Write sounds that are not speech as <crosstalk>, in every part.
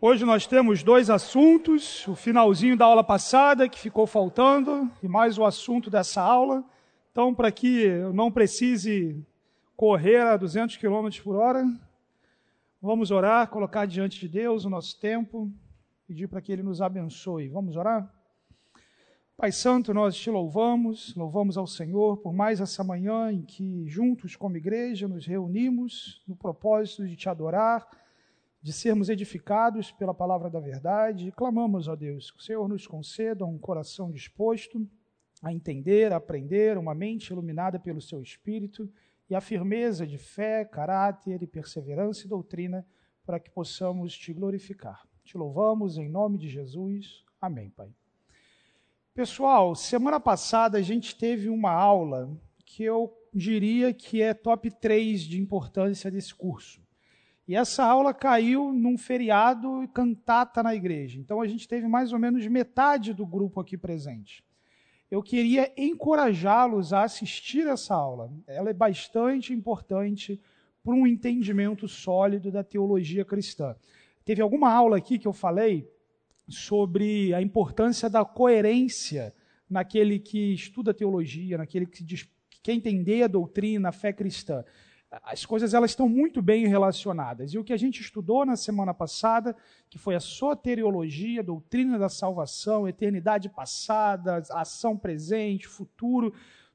Hoje nós temos dois assuntos, o finalzinho da aula passada que ficou faltando e mais o assunto dessa aula. Então, para que eu não precise correr a 200 km por hora, vamos orar, colocar diante de Deus o nosso tempo, pedir para que Ele nos abençoe. Vamos orar? Pai Santo, nós te louvamos, louvamos ao Senhor por mais essa manhã em que, juntos como igreja, nos reunimos no propósito de te adorar de sermos edificados pela palavra da verdade. E clamamos a Deus que o Senhor nos conceda um coração disposto a entender, a aprender, uma mente iluminada pelo seu Espírito e a firmeza de fé, caráter e perseverança e doutrina para que possamos te glorificar. Te louvamos em nome de Jesus. Amém, Pai. Pessoal, semana passada a gente teve uma aula que eu diria que é top 3 de importância desse curso. E essa aula caiu num feriado cantata na igreja. Então a gente teve mais ou menos metade do grupo aqui presente. Eu queria encorajá-los a assistir essa aula. Ela é bastante importante para um entendimento sólido da teologia cristã. Teve alguma aula aqui que eu falei sobre a importância da coerência naquele que estuda teologia, naquele que, que quer entender a doutrina, a fé cristã as coisas elas estão muito bem relacionadas. E o que a gente estudou na semana passada, que foi a soteriologia, doutrina da salvação, eternidade passada, ação presente, futuro,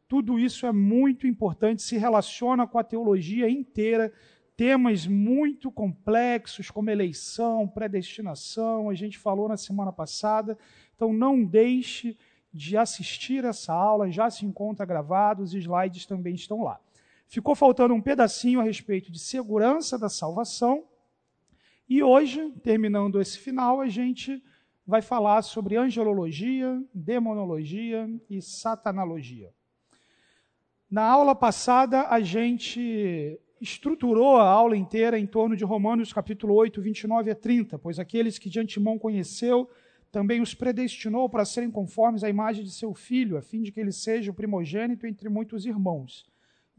tudo isso é muito importante, se relaciona com a teologia inteira, temas muito complexos como eleição, predestinação, a gente falou na semana passada. Então não deixe de assistir essa aula, já se encontra gravado, os slides também estão lá. Ficou faltando um pedacinho a respeito de segurança da salvação. E hoje, terminando esse final, a gente vai falar sobre angelologia, demonologia e satanologia. Na aula passada, a gente estruturou a aula inteira em torno de Romanos capítulo 8, 29 a 30, pois aqueles que de antemão conheceu, também os predestinou para serem conformes à imagem de seu filho, a fim de que ele seja o primogênito entre muitos irmãos.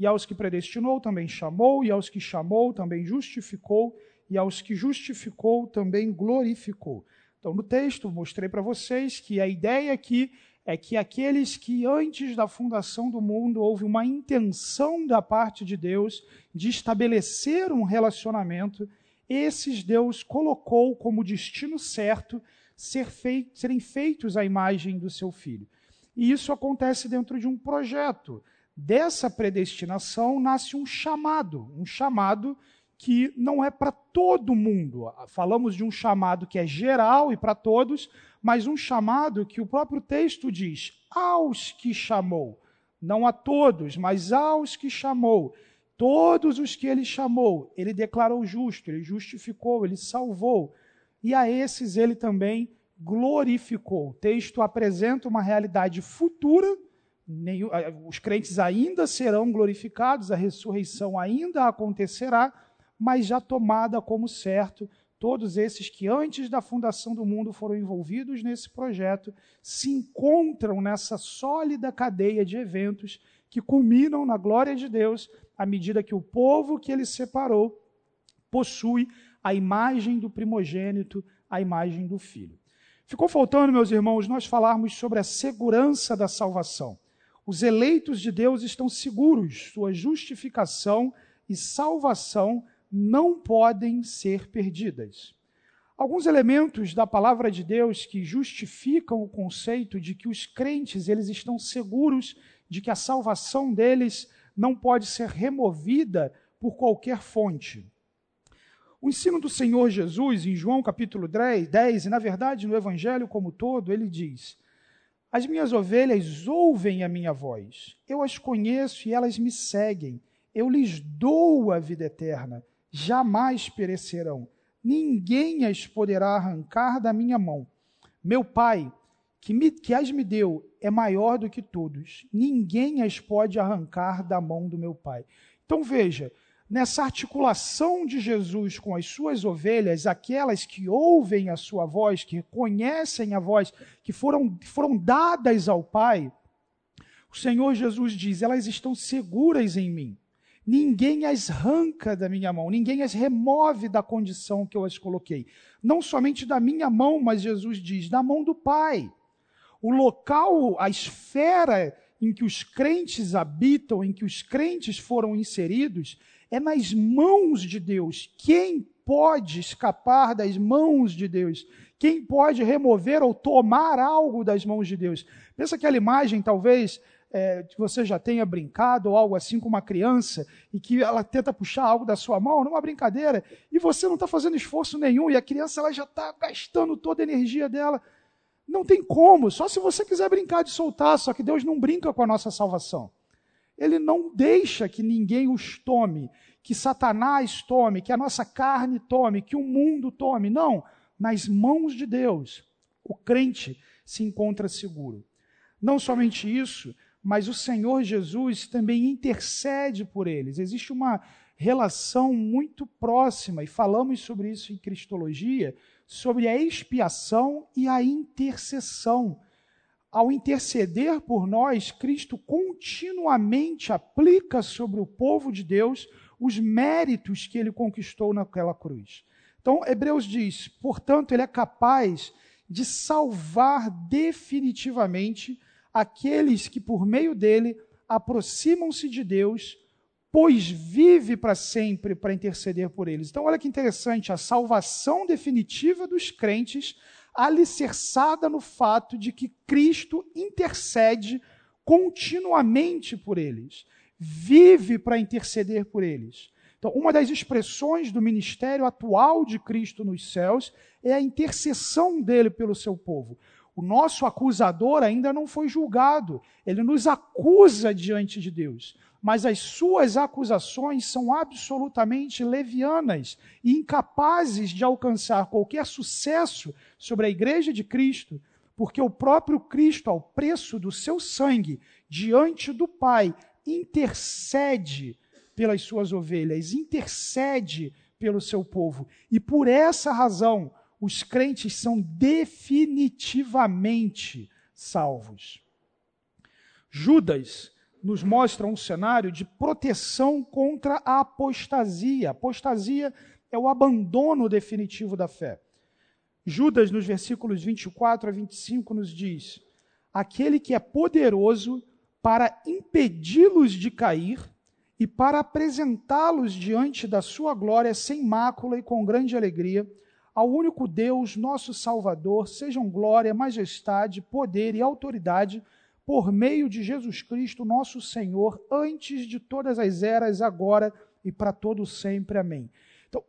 E aos que predestinou também chamou, e aos que chamou também justificou, e aos que justificou também glorificou. Então, no texto, mostrei para vocês que a ideia aqui é que aqueles que antes da fundação do mundo houve uma intenção da parte de Deus de estabelecer um relacionamento, esses Deus colocou como destino certo ser fei serem feitos à imagem do seu filho. E isso acontece dentro de um projeto dessa predestinação nasce um chamado, um chamado que não é para todo mundo. Falamos de um chamado que é geral e para todos, mas um chamado que o próprio texto diz: aos que chamou. Não a todos, mas aos que chamou. Todos os que ele chamou, ele declarou justo, ele justificou, ele salvou. E a esses ele também glorificou. O texto apresenta uma realidade futura os crentes ainda serão glorificados, a ressurreição ainda acontecerá, mas já tomada como certo, todos esses que antes da fundação do mundo foram envolvidos nesse projeto se encontram nessa sólida cadeia de eventos que culminam na glória de Deus à medida que o povo que ele separou possui a imagem do primogênito, a imagem do filho. Ficou faltando, meus irmãos, nós falarmos sobre a segurança da salvação. Os eleitos de Deus estão seguros, sua justificação e salvação não podem ser perdidas. Alguns elementos da palavra de Deus que justificam o conceito de que os crentes eles estão seguros de que a salvação deles não pode ser removida por qualquer fonte. O ensino do Senhor Jesus, em João capítulo 10, 10 e na verdade no Evangelho como todo, ele diz: as minhas ovelhas ouvem a minha voz. Eu as conheço e elas me seguem. Eu lhes dou a vida eterna. Jamais perecerão. Ninguém as poderá arrancar da minha mão. Meu Pai, que, me, que as me deu, é maior do que todos. Ninguém as pode arrancar da mão do meu Pai. Então veja, nessa articulação de Jesus com as suas ovelhas, aquelas que ouvem a sua voz, que reconhecem a voz, que foram, foram dadas ao Pai, o Senhor Jesus diz: elas estão seguras em mim. ninguém as arranca da minha mão, ninguém as remove da condição que eu as coloquei. Não somente da minha mão, mas Jesus diz, da mão do Pai. O local, a esfera em que os crentes habitam, em que os crentes foram inseridos, é nas mãos de Deus. Quem pode escapar das mãos de Deus? Quem pode remover ou tomar algo das mãos de Deus? Pensa aquela imagem, talvez, é, que você já tenha brincado ou algo assim com uma criança e que ela tenta puxar algo da sua mão numa brincadeira e você não está fazendo esforço nenhum e a criança ela já está gastando toda a energia dela. Não tem como, só se você quiser brincar de soltar, só que Deus não brinca com a nossa salvação. Ele não deixa que ninguém os tome, que Satanás tome, que a nossa carne tome, que o mundo tome. Não, nas mãos de Deus, o crente se encontra seguro. Não somente isso, mas o Senhor Jesus também intercede por eles. Existe uma relação muito próxima, e falamos sobre isso em Cristologia, sobre a expiação e a intercessão. Ao interceder por nós, Cristo continuamente aplica sobre o povo de Deus os méritos que ele conquistou naquela cruz. Então, Hebreus diz: portanto, ele é capaz de salvar definitivamente aqueles que, por meio dele, aproximam-se de Deus pois vive para sempre para interceder por eles. Então, olha que interessante, a salvação definitiva dos crentes, alicerçada no fato de que Cristo intercede continuamente por eles, vive para interceder por eles. Então, uma das expressões do ministério atual de Cristo nos céus é a intercessão dele pelo seu povo. O nosso acusador ainda não foi julgado, ele nos acusa diante de Deus mas as suas acusações são absolutamente levianas e incapazes de alcançar qualquer sucesso sobre a igreja de Cristo, porque o próprio Cristo, ao preço do seu sangue, diante do Pai, intercede pelas suas ovelhas, intercede pelo seu povo. E por essa razão, os crentes são definitivamente salvos. Judas nos mostra um cenário de proteção contra a apostasia. Apostasia é o abandono definitivo da fé. Judas, nos versículos 24 a 25, nos diz: Aquele que é poderoso para impedi-los de cair e para apresentá-los diante da sua glória sem mácula e com grande alegria, ao único Deus, nosso Salvador, sejam glória, majestade, poder e autoridade por meio de Jesus Cristo, nosso Senhor, antes de todas as eras, agora e para todo sempre. Amém. Então,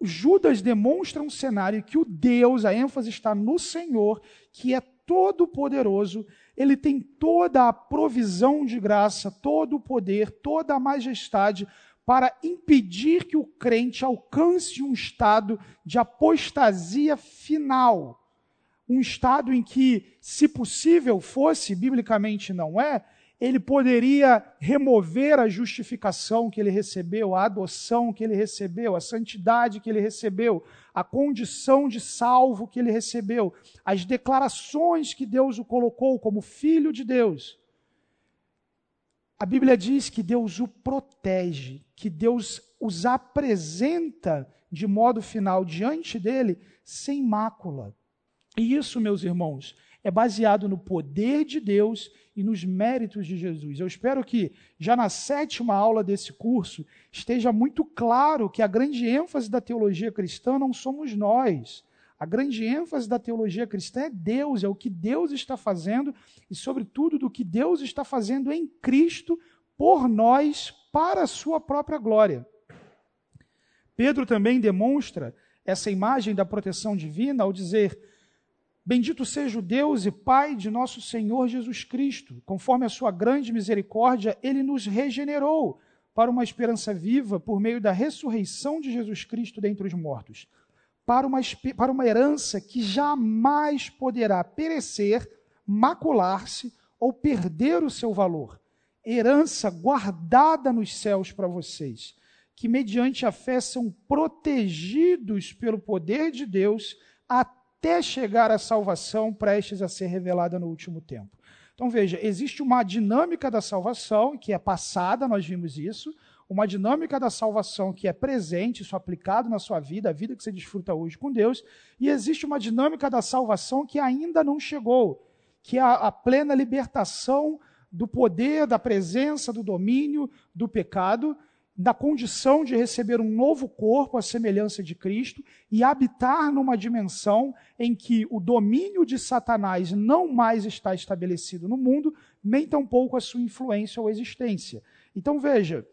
Judas demonstra um cenário que o Deus, a ênfase está no Senhor, que é todo poderoso, ele tem toda a provisão de graça, todo o poder, toda a majestade para impedir que o crente alcance um estado de apostasia final um estado em que, se possível fosse, biblicamente não é, ele poderia remover a justificação que ele recebeu, a adoção que ele recebeu, a santidade que ele recebeu, a condição de salvo que ele recebeu, as declarações que Deus o colocou como filho de Deus. A Bíblia diz que Deus o protege, que Deus os apresenta de modo final diante dele sem mácula. E isso, meus irmãos, é baseado no poder de Deus e nos méritos de Jesus. Eu espero que já na sétima aula desse curso esteja muito claro que a grande ênfase da teologia cristã não somos nós. A grande ênfase da teologia cristã é Deus, é o que Deus está fazendo e, sobretudo, do que Deus está fazendo em Cristo por nós para a sua própria glória. Pedro também demonstra essa imagem da proteção divina ao dizer Bendito seja o Deus e Pai de nosso Senhor Jesus Cristo. Conforme a sua grande misericórdia, ele nos regenerou para uma esperança viva por meio da ressurreição de Jesus Cristo dentre os mortos, para uma, para uma herança que jamais poderá perecer, macular-se ou perder o seu valor. Herança guardada nos céus para vocês, que mediante a fé são protegidos pelo poder de Deus até até chegar à salvação prestes a ser revelada no último tempo. Então veja, existe uma dinâmica da salvação que é passada, nós vimos isso, uma dinâmica da salvação que é presente, isso aplicado na sua vida, a vida que você desfruta hoje com Deus, e existe uma dinâmica da salvação que ainda não chegou, que é a, a plena libertação do poder, da presença, do domínio do pecado, da condição de receber um novo corpo à semelhança de Cristo e habitar numa dimensão em que o domínio de Satanás não mais está estabelecido no mundo, nem tampouco a sua influência ou existência. Então veja,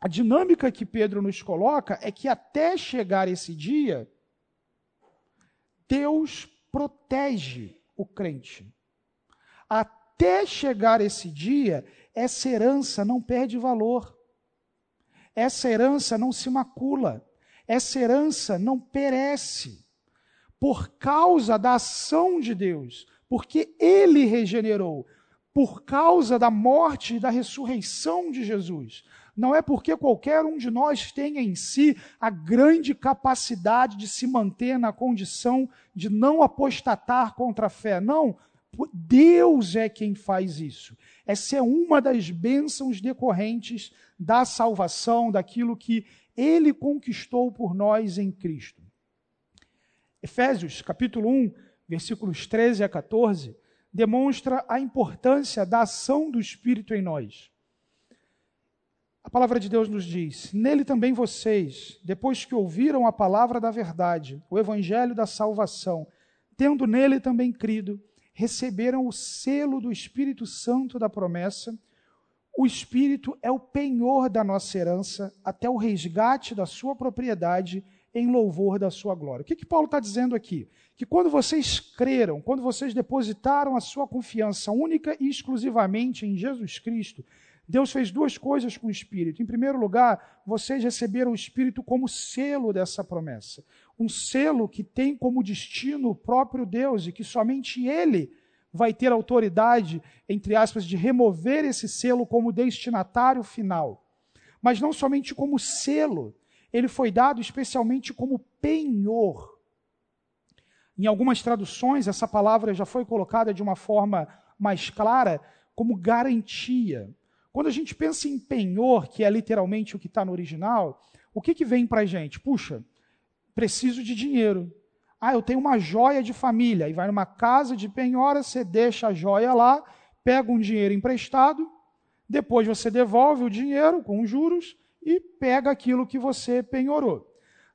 a dinâmica que Pedro nos coloca é que até chegar esse dia, Deus protege o crente. Até chegar esse dia, essa herança não perde valor. Essa herança não se macula, essa herança não perece, por causa da ação de Deus, porque Ele regenerou, por causa da morte e da ressurreição de Jesus. Não é porque qualquer um de nós tenha em si a grande capacidade de se manter na condição de não apostatar contra a fé. Não, Deus é quem faz isso. Essa é uma das bênçãos decorrentes da salvação, daquilo que ele conquistou por nós em Cristo. Efésios, capítulo 1, versículos 13 a 14, demonstra a importância da ação do Espírito em nós. A palavra de Deus nos diz: Nele também vocês, depois que ouviram a palavra da verdade, o evangelho da salvação, tendo nele também crido, receberam o selo do Espírito Santo da promessa. O Espírito é o penhor da nossa herança até o resgate da sua propriedade em louvor da sua glória. O que, que Paulo está dizendo aqui? Que quando vocês creram, quando vocês depositaram a sua confiança única e exclusivamente em Jesus Cristo, Deus fez duas coisas com o Espírito. Em primeiro lugar, vocês receberam o Espírito como selo dessa promessa um selo que tem como destino o próprio Deus e que somente Ele vai ter autoridade, entre aspas, de remover esse selo como destinatário final. Mas não somente como selo, ele foi dado especialmente como penhor. Em algumas traduções, essa palavra já foi colocada de uma forma mais clara como garantia. Quando a gente pensa em penhor, que é literalmente o que está no original, o que, que vem para a gente? Puxa, preciso de dinheiro. Ah, eu tenho uma joia de família. E vai numa casa de penhora, você deixa a joia lá, pega um dinheiro emprestado, depois você devolve o dinheiro com juros e pega aquilo que você penhorou.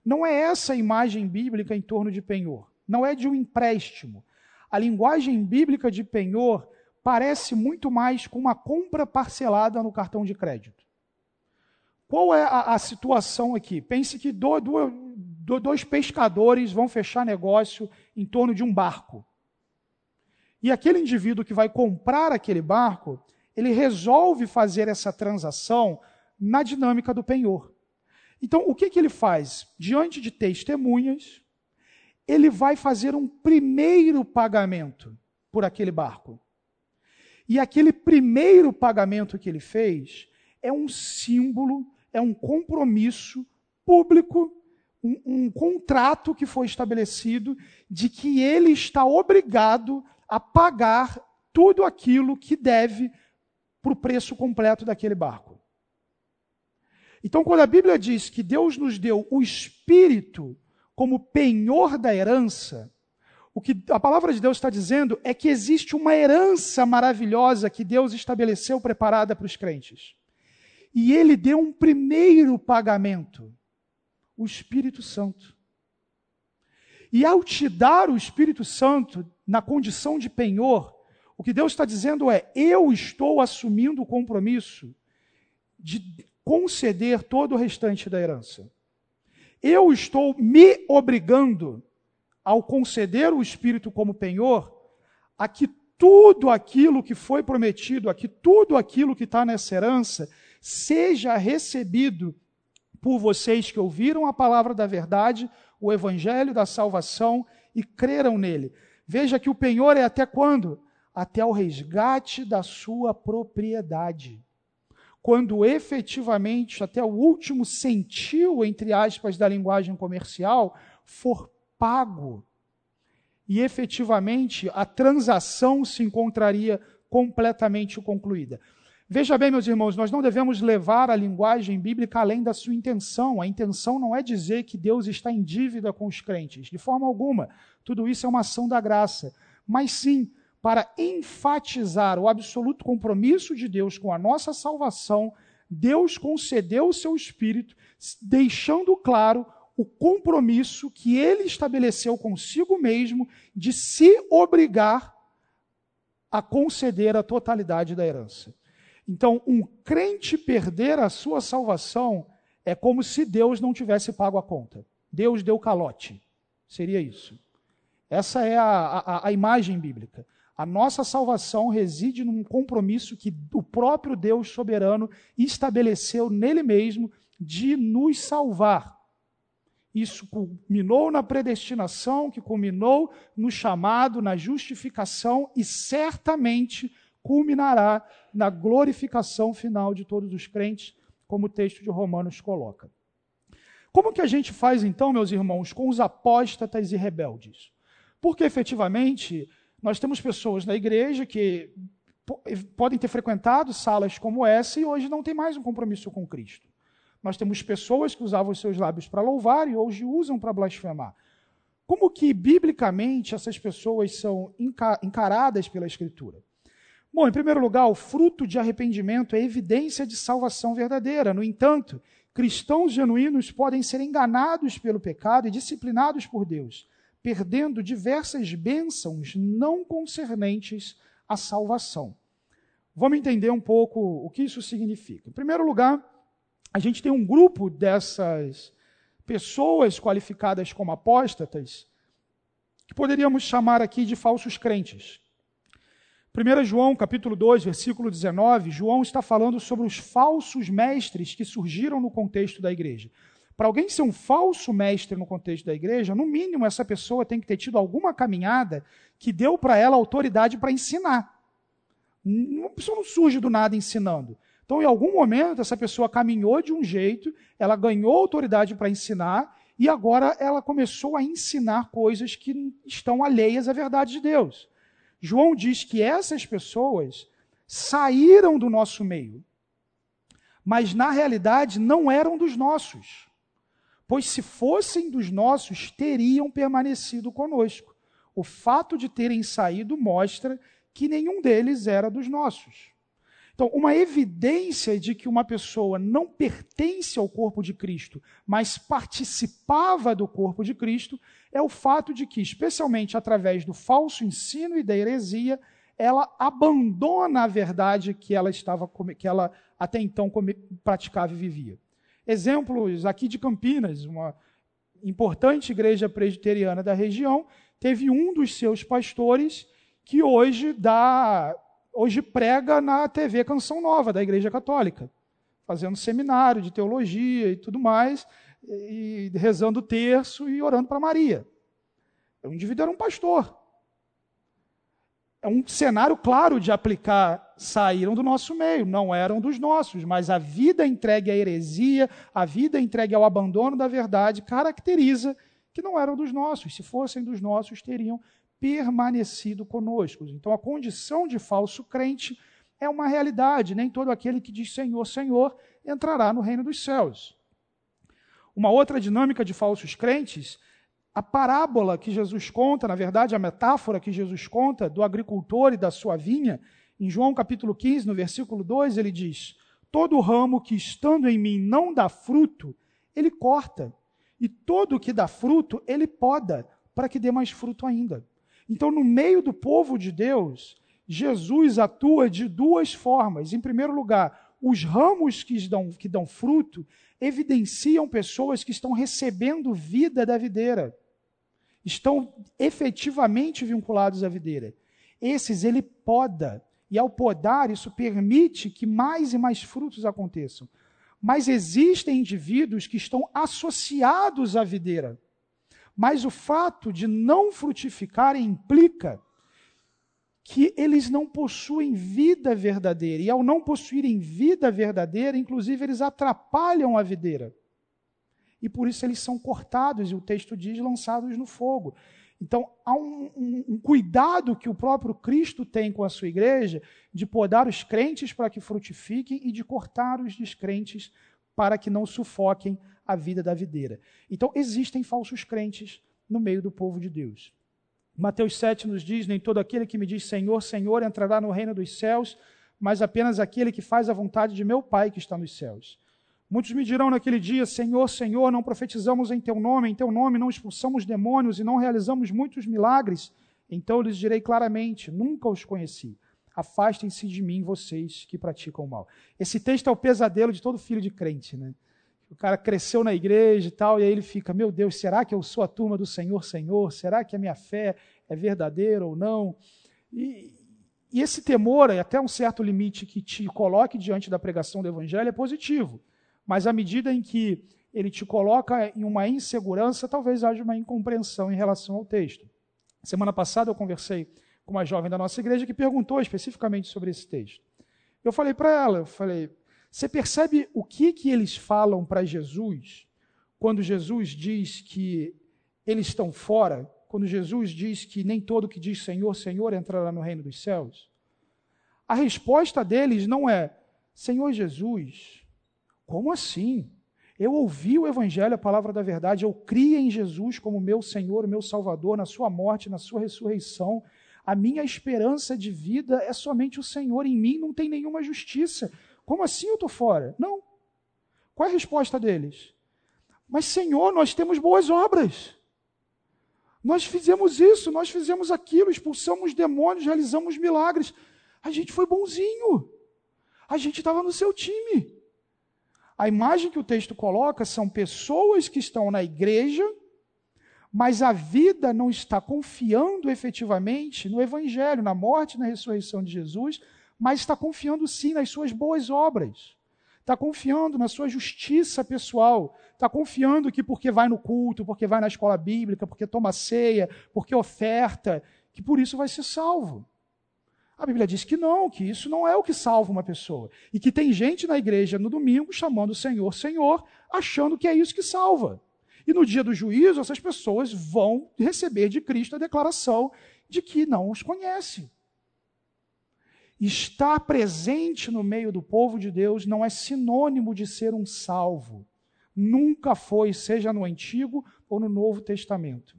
Não é essa a imagem bíblica em torno de penhor. Não é de um empréstimo. A linguagem bíblica de penhor parece muito mais com uma compra parcelada no cartão de crédito. Qual é a, a situação aqui? Pense que do, do, dois pescadores vão fechar negócio em torno de um barco. E aquele indivíduo que vai comprar aquele barco, ele resolve fazer essa transação na dinâmica do penhor. Então, o que, que ele faz? Diante de testemunhas, ele vai fazer um primeiro pagamento por aquele barco. E aquele primeiro pagamento que ele fez é um símbolo, é um compromisso público um, um contrato que foi estabelecido de que ele está obrigado a pagar tudo aquilo que deve para o preço completo daquele barco. Então, quando a Bíblia diz que Deus nos deu o Espírito como penhor da herança, o que a palavra de Deus está dizendo é que existe uma herança maravilhosa que Deus estabeleceu preparada para os crentes. E ele deu um primeiro pagamento o Espírito Santo. E ao te dar o Espírito Santo na condição de penhor, o que Deus está dizendo é: eu estou assumindo o compromisso de conceder todo o restante da herança. Eu estou me obrigando, ao conceder o Espírito como penhor, a que tudo aquilo que foi prometido, a que tudo aquilo que está nessa herança, seja recebido por vocês que ouviram a palavra da verdade, o evangelho da salvação e creram nele. Veja que o penhor é até quando? Até o resgate da sua propriedade. Quando efetivamente, até o último centil, entre aspas, da linguagem comercial, for pago. E efetivamente a transação se encontraria completamente concluída. Veja bem, meus irmãos, nós não devemos levar a linguagem bíblica além da sua intenção. A intenção não é dizer que Deus está em dívida com os crentes, de forma alguma. Tudo isso é uma ação da graça. Mas sim, para enfatizar o absoluto compromisso de Deus com a nossa salvação, Deus concedeu o seu Espírito, deixando claro o compromisso que ele estabeleceu consigo mesmo de se obrigar a conceder a totalidade da herança. Então, um crente perder a sua salvação é como se Deus não tivesse pago a conta. Deus deu calote. Seria isso. Essa é a, a, a imagem bíblica. A nossa salvação reside num compromisso que o próprio Deus soberano estabeleceu nele mesmo de nos salvar. Isso culminou na predestinação, que culminou no chamado, na justificação e certamente culminará na glorificação final de todos os crentes, como o texto de Romanos coloca. Como que a gente faz então, meus irmãos, com os apóstatas e rebeldes? Porque efetivamente nós temos pessoas na igreja que podem ter frequentado salas como essa e hoje não tem mais um compromisso com Cristo. Nós temos pessoas que usavam seus lábios para louvar e hoje usam para blasfemar. Como que, biblicamente, essas pessoas são encaradas pela Escritura? Bom, em primeiro lugar, o fruto de arrependimento é evidência de salvação verdadeira. No entanto, cristãos genuínos podem ser enganados pelo pecado e disciplinados por Deus, perdendo diversas bênçãos não concernentes à salvação. Vamos entender um pouco o que isso significa. Em primeiro lugar, a gente tem um grupo dessas pessoas qualificadas como apóstatas, que poderíamos chamar aqui de falsos crentes. 1 João, capítulo 2, versículo 19, João está falando sobre os falsos mestres que surgiram no contexto da igreja. Para alguém ser um falso mestre no contexto da igreja, no mínimo essa pessoa tem que ter tido alguma caminhada que deu para ela autoridade para ensinar. Uma pessoa não surge do nada ensinando. Então, em algum momento, essa pessoa caminhou de um jeito, ela ganhou autoridade para ensinar, e agora ela começou a ensinar coisas que estão alheias à verdade de Deus. João diz que essas pessoas saíram do nosso meio, mas na realidade não eram dos nossos. Pois se fossem dos nossos, teriam permanecido conosco. O fato de terem saído mostra que nenhum deles era dos nossos. Então, uma evidência de que uma pessoa não pertence ao corpo de Cristo, mas participava do corpo de Cristo, é o fato de que, especialmente através do falso ensino e da heresia, ela abandona a verdade que ela estava que ela até então praticava e vivia. Exemplos aqui de Campinas, uma importante igreja presbiteriana da região, teve um dos seus pastores que hoje dá hoje prega na TV Canção Nova da Igreja Católica, fazendo seminário de teologia e tudo mais, e rezando o terço e orando para Maria. O indivíduo era um pastor. É um cenário claro de aplicar. Saíram do nosso meio, não eram dos nossos, mas a vida entregue à heresia, a vida entregue ao abandono da verdade, caracteriza que não eram dos nossos. Se fossem dos nossos, teriam permanecido conosco. Então, a condição de falso crente é uma realidade. Nem todo aquele que diz Senhor, Senhor entrará no reino dos céus. Uma outra dinâmica de falsos crentes, a parábola que Jesus conta, na verdade, a metáfora que Jesus conta do agricultor e da sua vinha, em João capítulo 15, no versículo 2, ele diz: Todo ramo que estando em mim não dá fruto, ele corta, e todo que dá fruto, ele poda, para que dê mais fruto ainda. Então, no meio do povo de Deus, Jesus atua de duas formas. Em primeiro lugar, os ramos que dão, que dão fruto evidenciam pessoas que estão recebendo vida da videira, estão efetivamente vinculados à videira. Esses ele poda, e ao podar, isso permite que mais e mais frutos aconteçam. Mas existem indivíduos que estão associados à videira. Mas o fato de não frutificarem implica que eles não possuem vida verdadeira. E ao não possuírem vida verdadeira, inclusive eles atrapalham a videira. E por isso eles são cortados, e o texto diz lançados no fogo. Então, há um, um, um, cuidado que o próprio Cristo tem com a sua igreja de podar os crentes para que frutifiquem e de cortar os descrentes para que não sufoquem a vida da videira. Então, existem falsos crentes no meio do povo de Deus. Mateus 7 nos diz: Nem todo aquele que me diz Senhor, Senhor entrará no reino dos céus, mas apenas aquele que faz a vontade de meu Pai que está nos céus. Muitos me dirão naquele dia: Senhor, Senhor, não profetizamos em teu nome, em teu nome não expulsamos demônios e não realizamos muitos milagres. Então lhes direi claramente: Nunca os conheci. Afastem-se de mim, vocês que praticam o mal. Esse texto é o pesadelo de todo filho de crente, né? O cara cresceu na igreja e tal, e aí ele fica: Meu Deus, será que eu sou a turma do Senhor, Senhor? Será que a minha fé é verdadeira ou não? E, e esse temor, até um certo limite que te coloque diante da pregação do Evangelho, é positivo mas à medida em que ele te coloca em uma insegurança, talvez haja uma incompreensão em relação ao texto. Semana passada eu conversei com uma jovem da nossa igreja que perguntou especificamente sobre esse texto. Eu falei para ela, eu falei, você percebe o que, que eles falam para Jesus quando Jesus diz que eles estão fora, quando Jesus diz que nem todo que diz Senhor, Senhor entrará no reino dos céus? A resposta deles não é Senhor Jesus, como assim? Eu ouvi o Evangelho, a palavra da verdade, eu criei em Jesus como meu Senhor, meu Salvador, na Sua morte, na Sua ressurreição. A minha esperança de vida é somente o Senhor, em mim não tem nenhuma justiça. Como assim eu estou fora? Não. Qual é a resposta deles? Mas, Senhor, nós temos boas obras. Nós fizemos isso, nós fizemos aquilo, expulsamos demônios, realizamos milagres. A gente foi bonzinho. A gente estava no seu time. A imagem que o texto coloca são pessoas que estão na igreja, mas a vida não está confiando efetivamente no Evangelho, na morte e na ressurreição de Jesus, mas está confiando sim nas suas boas obras. Está confiando na sua justiça pessoal. Está confiando que porque vai no culto, porque vai na escola bíblica, porque toma ceia, porque oferta, que por isso vai ser salvo. A Bíblia diz que não, que isso não é o que salva uma pessoa. E que tem gente na igreja no domingo chamando o Senhor, Senhor, achando que é isso que salva. E no dia do juízo, essas pessoas vão receber de Cristo a declaração de que não os conhece. Estar presente no meio do povo de Deus não é sinônimo de ser um salvo. Nunca foi, seja no Antigo ou no Novo Testamento.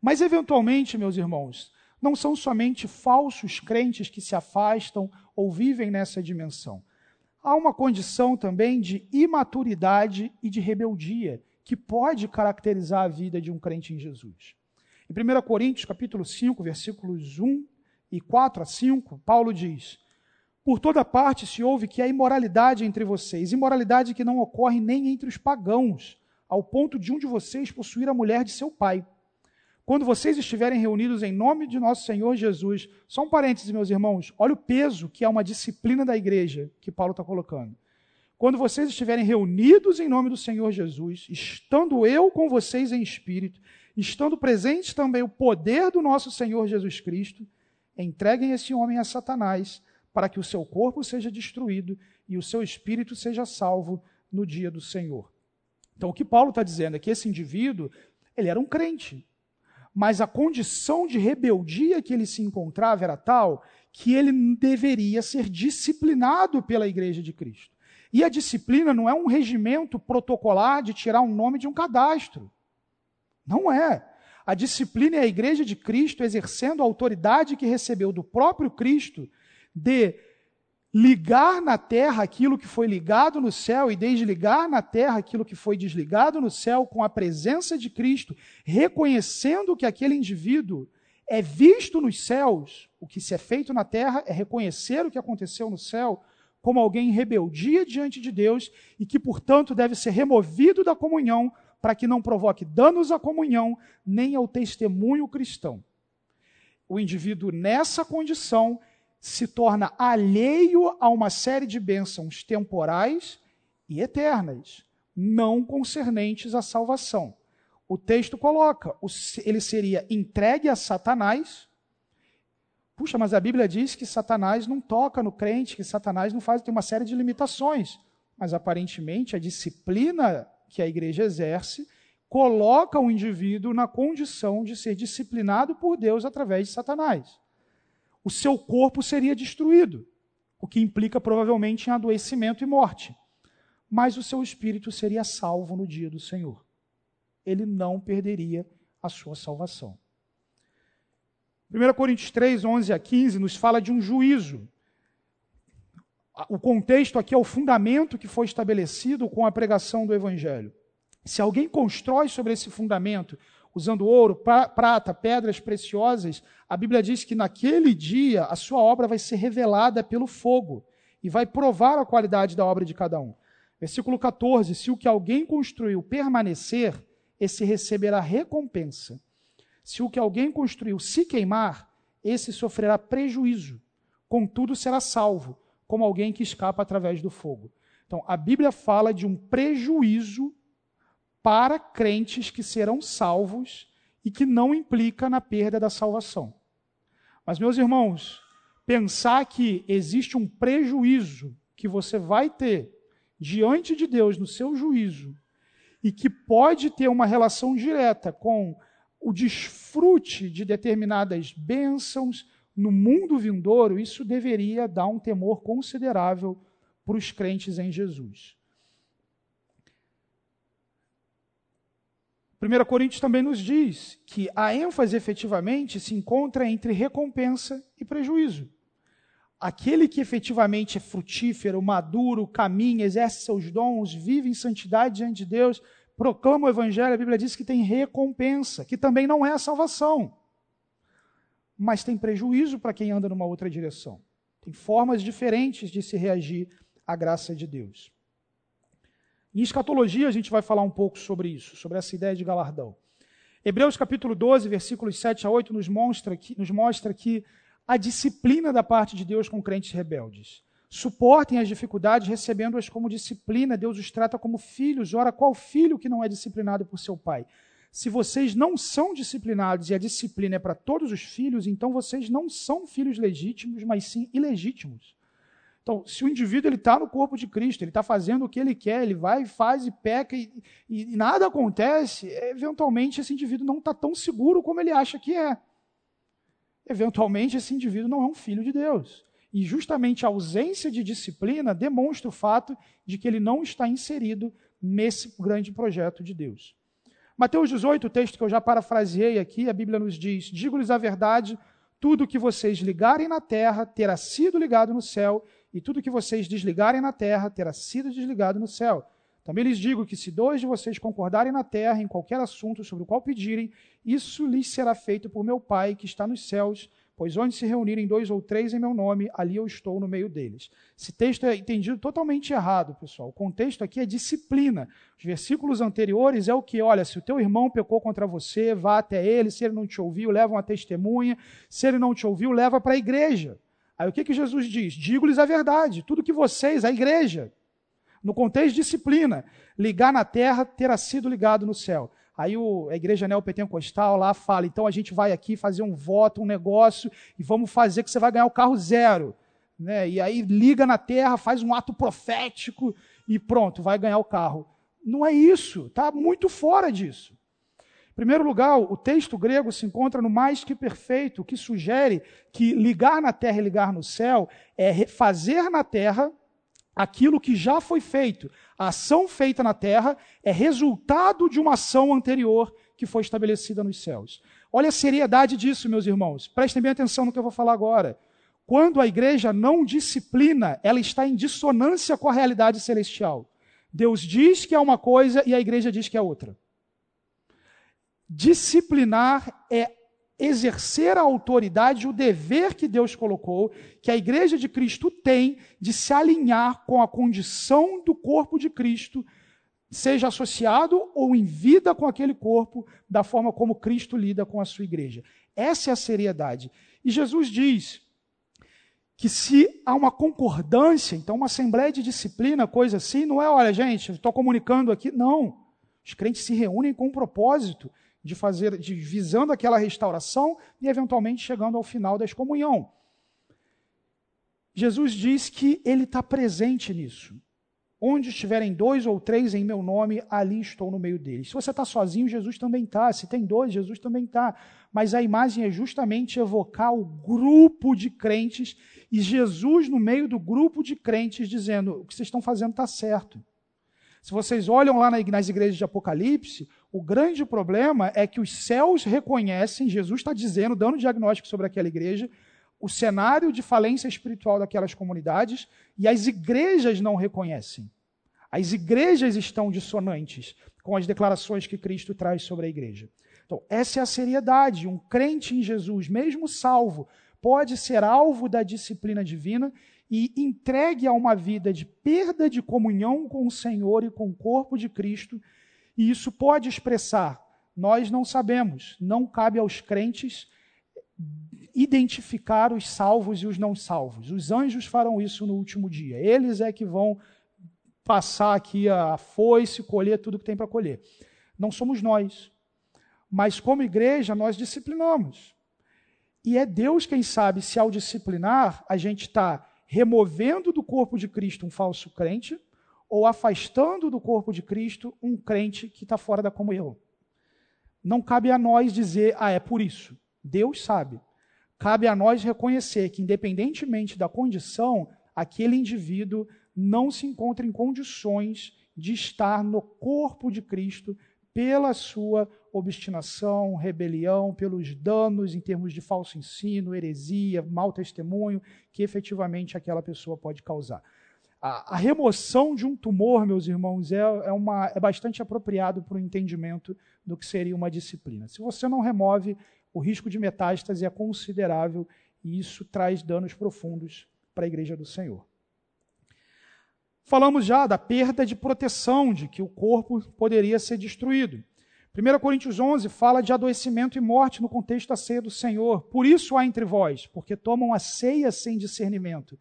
Mas, eventualmente, meus irmãos, não são somente falsos crentes que se afastam ou vivem nessa dimensão. Há uma condição também de imaturidade e de rebeldia que pode caracterizar a vida de um crente em Jesus. Em 1 Coríntios, capítulo 5, versículos 1 e 4 a 5, Paulo diz: Por toda parte se ouve que há imoralidade entre vocês, imoralidade que não ocorre nem entre os pagãos, ao ponto de um de vocês possuir a mulher de seu pai quando vocês estiverem reunidos em nome de nosso Senhor Jesus, só um parênteses, meus irmãos, olha o peso que é uma disciplina da igreja que Paulo está colocando. Quando vocês estiverem reunidos em nome do Senhor Jesus, estando eu com vocês em espírito, estando presente também o poder do nosso Senhor Jesus Cristo, entreguem esse homem a Satanás, para que o seu corpo seja destruído e o seu espírito seja salvo no dia do Senhor. Então, o que Paulo está dizendo é que esse indivíduo, ele era um crente, mas a condição de rebeldia que ele se encontrava era tal que ele deveria ser disciplinado pela Igreja de Cristo. E a disciplina não é um regimento protocolar de tirar um nome de um cadastro. Não é. A disciplina é a Igreja de Cristo exercendo a autoridade que recebeu do próprio Cristo de ligar na terra aquilo que foi ligado no céu e desligar na terra aquilo que foi desligado no céu com a presença de Cristo, reconhecendo que aquele indivíduo é visto nos céus, o que se é feito na terra é reconhecer o que aconteceu no céu como alguém em rebeldia diante de Deus e que, portanto, deve ser removido da comunhão para que não provoque danos à comunhão nem ao testemunho cristão. O indivíduo nessa condição se torna alheio a uma série de bênçãos temporais e eternas, não concernentes à salvação. O texto coloca, ele seria entregue a Satanás. Puxa, mas a Bíblia diz que Satanás não toca no crente, que Satanás não faz, tem uma série de limitações. Mas aparentemente a disciplina que a igreja exerce coloca o indivíduo na condição de ser disciplinado por Deus através de Satanás. O seu corpo seria destruído, o que implica provavelmente em adoecimento e morte. Mas o seu espírito seria salvo no dia do Senhor. Ele não perderia a sua salvação. 1 Coríntios 3, 11 a 15 nos fala de um juízo. O contexto aqui é o fundamento que foi estabelecido com a pregação do Evangelho. Se alguém constrói sobre esse fundamento, usando ouro, prata, pedras preciosas, a Bíblia diz que naquele dia a sua obra vai ser revelada pelo fogo e vai provar a qualidade da obra de cada um. Versículo 14: Se o que alguém construiu permanecer, esse receberá recompensa. Se o que alguém construiu se queimar, esse sofrerá prejuízo, contudo será salvo, como alguém que escapa através do fogo. Então, a Bíblia fala de um prejuízo para crentes que serão salvos e que não implica na perda da salvação. Mas, meus irmãos, pensar que existe um prejuízo que você vai ter diante de Deus no seu juízo e que pode ter uma relação direta com o desfrute de determinadas bênçãos no mundo vindouro, isso deveria dar um temor considerável para os crentes em Jesus. 1 Coríntios também nos diz que a ênfase efetivamente se encontra entre recompensa e prejuízo. Aquele que efetivamente é frutífero, maduro, caminha, exerce seus dons, vive em santidade diante de Deus, proclama o Evangelho, a Bíblia diz que tem recompensa, que também não é a salvação. Mas tem prejuízo para quem anda numa outra direção. Tem formas diferentes de se reagir à graça de Deus. Em escatologia, a gente vai falar um pouco sobre isso, sobre essa ideia de galardão. Hebreus capítulo 12, versículos 7 a 8, nos mostra que, nos mostra que a disciplina da parte de Deus com crentes rebeldes suportem as dificuldades, recebendo-as como disciplina. Deus os trata como filhos. Ora, qual filho que não é disciplinado por seu pai? Se vocês não são disciplinados e a disciplina é para todos os filhos, então vocês não são filhos legítimos, mas sim ilegítimos. Então, se o indivíduo está no corpo de Cristo, ele está fazendo o que ele quer, ele vai, faz e peca e, e, e nada acontece, eventualmente esse indivíduo não está tão seguro como ele acha que é. Eventualmente esse indivíduo não é um filho de Deus. E justamente a ausência de disciplina demonstra o fato de que ele não está inserido nesse grande projeto de Deus. Mateus 18, o texto que eu já parafraseei aqui, a Bíblia nos diz: Digo-lhes a verdade, tudo que vocês ligarem na terra terá sido ligado no céu, e tudo que vocês desligarem na terra terá sido desligado no céu. Também lhes digo que se dois de vocês concordarem na terra em qualquer assunto sobre o qual pedirem, isso lhes será feito por meu Pai que está nos céus Pois onde se reunirem dois ou três em meu nome, ali eu estou no meio deles. Esse texto é entendido totalmente errado, pessoal. O contexto aqui é disciplina. Os versículos anteriores é o que? Olha, se o teu irmão pecou contra você, vá até ele. Se ele não te ouviu, leva uma testemunha. Se ele não te ouviu, leva para a igreja. Aí o que, que Jesus diz? Digo-lhes a verdade. Tudo que vocês, a igreja, no contexto de disciplina, ligar na terra terá sido ligado no céu. Aí o, a igreja neopentecostal lá fala, então a gente vai aqui fazer um voto, um negócio, e vamos fazer que você vai ganhar o carro zero. Né? E aí liga na terra, faz um ato profético e pronto, vai ganhar o carro. Não é isso, está muito fora disso. Em primeiro lugar, o texto grego se encontra no mais que perfeito, que sugere que ligar na terra e ligar no céu é fazer na terra aquilo que já foi feito. A ação feita na terra é resultado de uma ação anterior que foi estabelecida nos céus. Olha a seriedade disso, meus irmãos. Prestem bem atenção no que eu vou falar agora. Quando a igreja não disciplina, ela está em dissonância com a realidade celestial. Deus diz que é uma coisa e a igreja diz que é outra. Disciplinar é exercer a autoridade, o dever que Deus colocou, que a igreja de Cristo tem de se alinhar com a condição do corpo de Cristo, seja associado ou em vida com aquele corpo, da forma como Cristo lida com a sua igreja. Essa é a seriedade. E Jesus diz que se há uma concordância, então uma assembleia de disciplina, coisa assim, não é, olha, gente, estou comunicando aqui. Não. Os crentes se reúnem com um propósito de fazer, de, visando aquela restauração e eventualmente chegando ao final da excomunhão. Jesus diz que ele está presente nisso. Onde estiverem dois ou três em meu nome, ali estou no meio deles. Se você está sozinho, Jesus também está. Se tem dois, Jesus também está. Mas a imagem é justamente evocar o grupo de crentes e Jesus no meio do grupo de crentes dizendo: o que vocês estão fazendo está certo. Se vocês olham lá nas igrejas de Apocalipse, o grande problema é que os céus reconhecem, Jesus está dizendo, dando diagnóstico sobre aquela igreja, o cenário de falência espiritual daquelas comunidades e as igrejas não reconhecem. As igrejas estão dissonantes com as declarações que Cristo traz sobre a igreja. Então, essa é a seriedade. Um crente em Jesus, mesmo salvo, pode ser alvo da disciplina divina e entregue a uma vida de perda de comunhão com o Senhor e com o corpo de Cristo. E isso pode expressar, nós não sabemos, não cabe aos crentes identificar os salvos e os não salvos. Os anjos farão isso no último dia. Eles é que vão passar aqui a foice, colher tudo que tem para colher. Não somos nós. Mas como igreja, nós disciplinamos. E é Deus quem sabe se ao disciplinar a gente está removendo do corpo de Cristo um falso crente ou afastando do corpo de Cristo um crente que está fora da comunhão. Não cabe a nós dizer, ah, é por isso. Deus sabe. Cabe a nós reconhecer que, independentemente da condição, aquele indivíduo não se encontra em condições de estar no corpo de Cristo pela sua obstinação, rebelião, pelos danos em termos de falso ensino, heresia, mau testemunho que efetivamente aquela pessoa pode causar. A, a remoção de um tumor, meus irmãos, é, é, uma, é bastante apropriado para o entendimento do que seria uma disciplina. Se você não remove, o risco de metástase é considerável e isso traz danos profundos para a igreja do Senhor. Falamos já da perda de proteção, de que o corpo poderia ser destruído. 1 Coríntios 11 fala de adoecimento e morte no contexto da ceia do Senhor. Por isso há entre vós, porque tomam a ceia sem discernimento.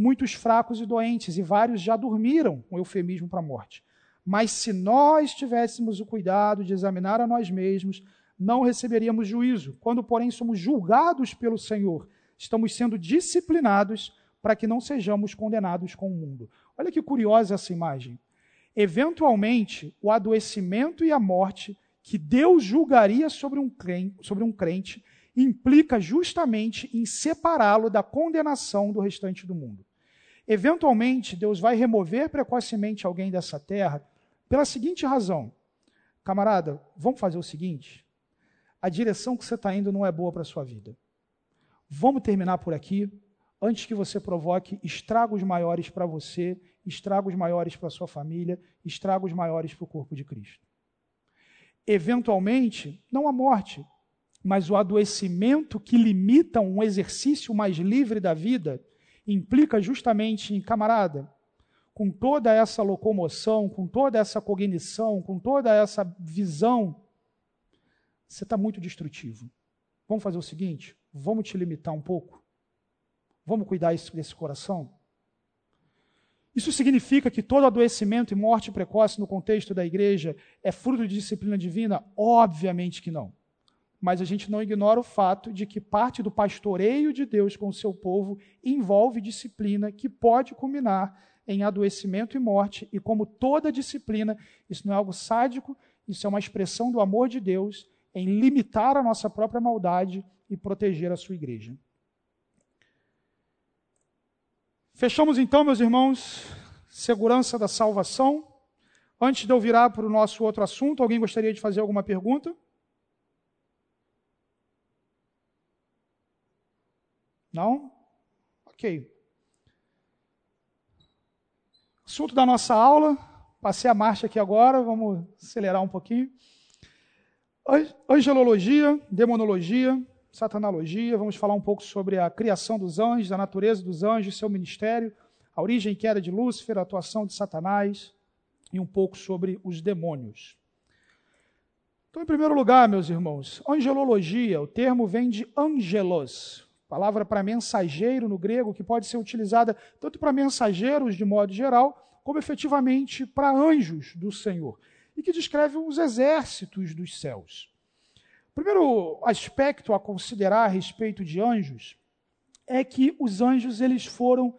Muitos fracos e doentes, e vários já dormiram, um eufemismo para a morte. Mas se nós tivéssemos o cuidado de examinar a nós mesmos, não receberíamos juízo. Quando, porém, somos julgados pelo Senhor, estamos sendo disciplinados para que não sejamos condenados com o mundo. Olha que curiosa essa imagem. Eventualmente, o adoecimento e a morte que Deus julgaria sobre um crente, sobre um crente implica justamente em separá-lo da condenação do restante do mundo. Eventualmente, Deus vai remover precocemente alguém dessa terra pela seguinte razão: camarada, vamos fazer o seguinte a direção que você está indo não é boa para a sua vida. Vamos terminar por aqui, antes que você provoque estragos maiores para você, estragos maiores para a sua família, estragos maiores para o corpo de Cristo. Eventualmente, não a morte, mas o adoecimento que limita um exercício mais livre da vida, implica justamente em, camarada, com toda essa locomoção, com toda essa cognição, com toda essa visão você está muito destrutivo. Vamos fazer o seguinte: vamos te limitar um pouco. Vamos cuidar desse coração. Isso significa que todo adoecimento e morte precoce no contexto da igreja é fruto de disciplina divina? Obviamente que não. Mas a gente não ignora o fato de que parte do pastoreio de Deus com o seu povo envolve disciplina que pode culminar em adoecimento e morte, e como toda disciplina, isso não é algo sádico, isso é uma expressão do amor de Deus em limitar a nossa própria maldade e proteger a sua igreja. Fechamos então, meus irmãos, segurança da salvação. Antes de eu virar para o nosso outro assunto, alguém gostaria de fazer alguma pergunta? Não? Ok. Assunto da nossa aula. Passei a marcha aqui agora, vamos acelerar um pouquinho. Angelologia, demonologia, satanologia, vamos falar um pouco sobre a criação dos anjos, a natureza dos anjos, seu ministério, a origem e queda de Lúcifer, a atuação de Satanás e um pouco sobre os demônios. Então, em primeiro lugar, meus irmãos, angelologia, o termo vem de angelos, palavra para mensageiro no grego, que pode ser utilizada tanto para mensageiros de modo geral, como efetivamente para anjos do Senhor e que descreve os exércitos dos céus. O primeiro aspecto a considerar a respeito de anjos é que os anjos eles foram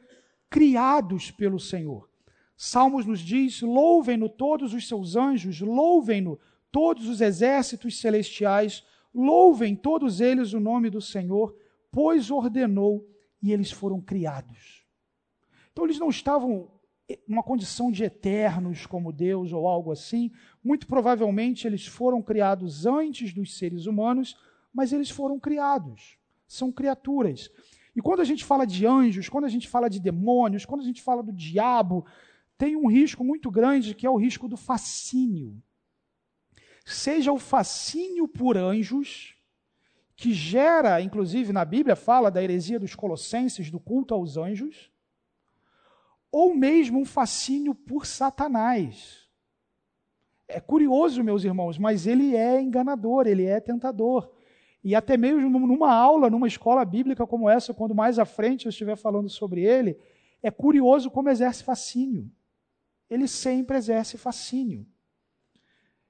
criados pelo Senhor. Salmos nos diz: louvem-no todos os seus anjos, louvem-no todos os exércitos celestiais, louvem todos eles o nome do Senhor, pois ordenou e eles foram criados. Então eles não estavam numa condição de eternos como Deus ou algo assim. Muito provavelmente eles foram criados antes dos seres humanos, mas eles foram criados. São criaturas. E quando a gente fala de anjos, quando a gente fala de demônios, quando a gente fala do diabo, tem um risco muito grande que é o risco do fascínio. Seja o fascínio por anjos, que gera, inclusive na Bíblia, fala da heresia dos colossenses, do culto aos anjos, ou mesmo um fascínio por Satanás. É curioso, meus irmãos, mas ele é enganador, ele é tentador. E até mesmo numa aula, numa escola bíblica como essa, quando mais à frente eu estiver falando sobre ele, é curioso como exerce fascínio. Ele sempre exerce fascínio.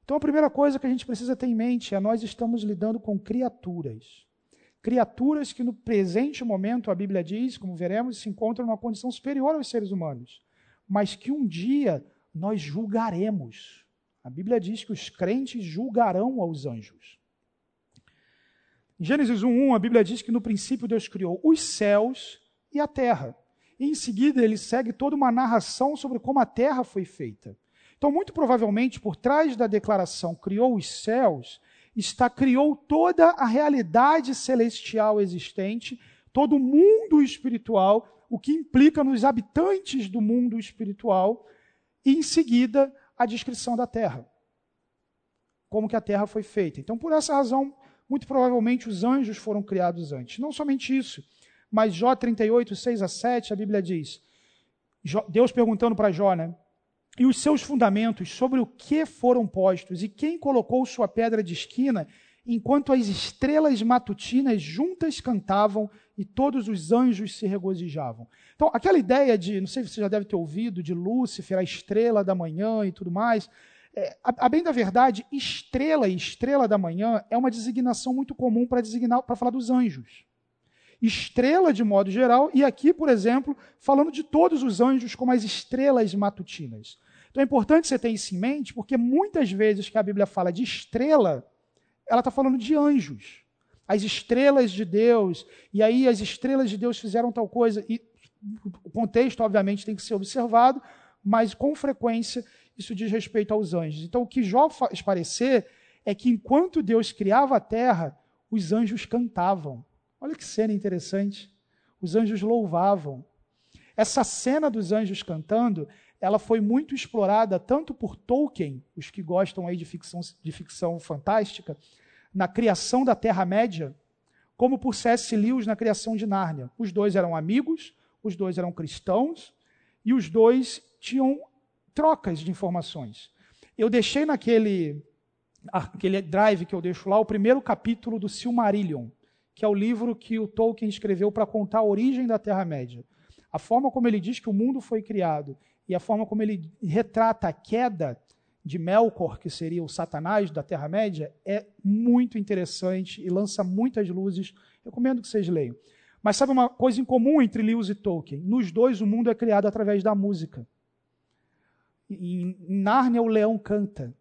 Então a primeira coisa que a gente precisa ter em mente é nós estamos lidando com criaturas. Criaturas que no presente momento, a Bíblia diz, como veremos, se encontram numa condição superior aos seres humanos, mas que um dia nós julgaremos. A Bíblia diz que os crentes julgarão aos anjos. Em Gênesis 1:1, a Bíblia diz que no princípio Deus criou os céus e a terra. E em seguida ele segue toda uma narração sobre como a terra foi feita. Então, muito provavelmente, por trás da declaração criou os céus, está criou toda a realidade celestial existente, todo o mundo espiritual, o que implica nos habitantes do mundo espiritual, e em seguida a descrição da terra. Como que a terra foi feita. Então, por essa razão, muito provavelmente os anjos foram criados antes. Não somente isso, mas Jó 38, 6 a 7, a Bíblia diz, Deus perguntando para Jó, né? E os seus fundamentos sobre o que foram postos, e quem colocou sua pedra de esquina, enquanto as estrelas matutinas juntas cantavam e todos os anjos se regozijavam. Então, aquela ideia de, não sei se você já deve ter ouvido, de Lúcifer, a estrela da manhã e tudo mais, é, a, a, bem da verdade, estrela e estrela da manhã é uma designação muito comum para designar, para falar dos anjos. Estrela de modo geral, e aqui, por exemplo, falando de todos os anjos como as estrelas matutinas. Então é importante você ter isso em mente, porque muitas vezes que a Bíblia fala de estrela, ela está falando de anjos. As estrelas de Deus, e aí as estrelas de Deus fizeram tal coisa, e o contexto, obviamente, tem que ser observado, mas com frequência isso diz respeito aos anjos. Então o que Jó faz parecer é que enquanto Deus criava a terra, os anjos cantavam. Olha que cena interessante. Os anjos louvavam. Essa cena dos anjos cantando ela foi muito explorada tanto por Tolkien, os que gostam aí de ficção, de ficção fantástica, na criação da Terra-média, como por C.S. Lewis na criação de Nárnia. Os dois eram amigos, os dois eram cristãos, e os dois tinham trocas de informações. Eu deixei naquele aquele drive que eu deixo lá o primeiro capítulo do Silmarillion, que é o livro que o Tolkien escreveu para contar a origem da Terra-média. A forma como ele diz que o mundo foi criado e a forma como ele retrata a queda de Melkor, que seria o Satanás da Terra-média, é muito interessante e lança muitas luzes. Recomendo que vocês leiam. Mas sabe uma coisa em comum entre Lewis e Tolkien? Nos dois, o mundo é criado através da música. Em Nárnia, o leão canta.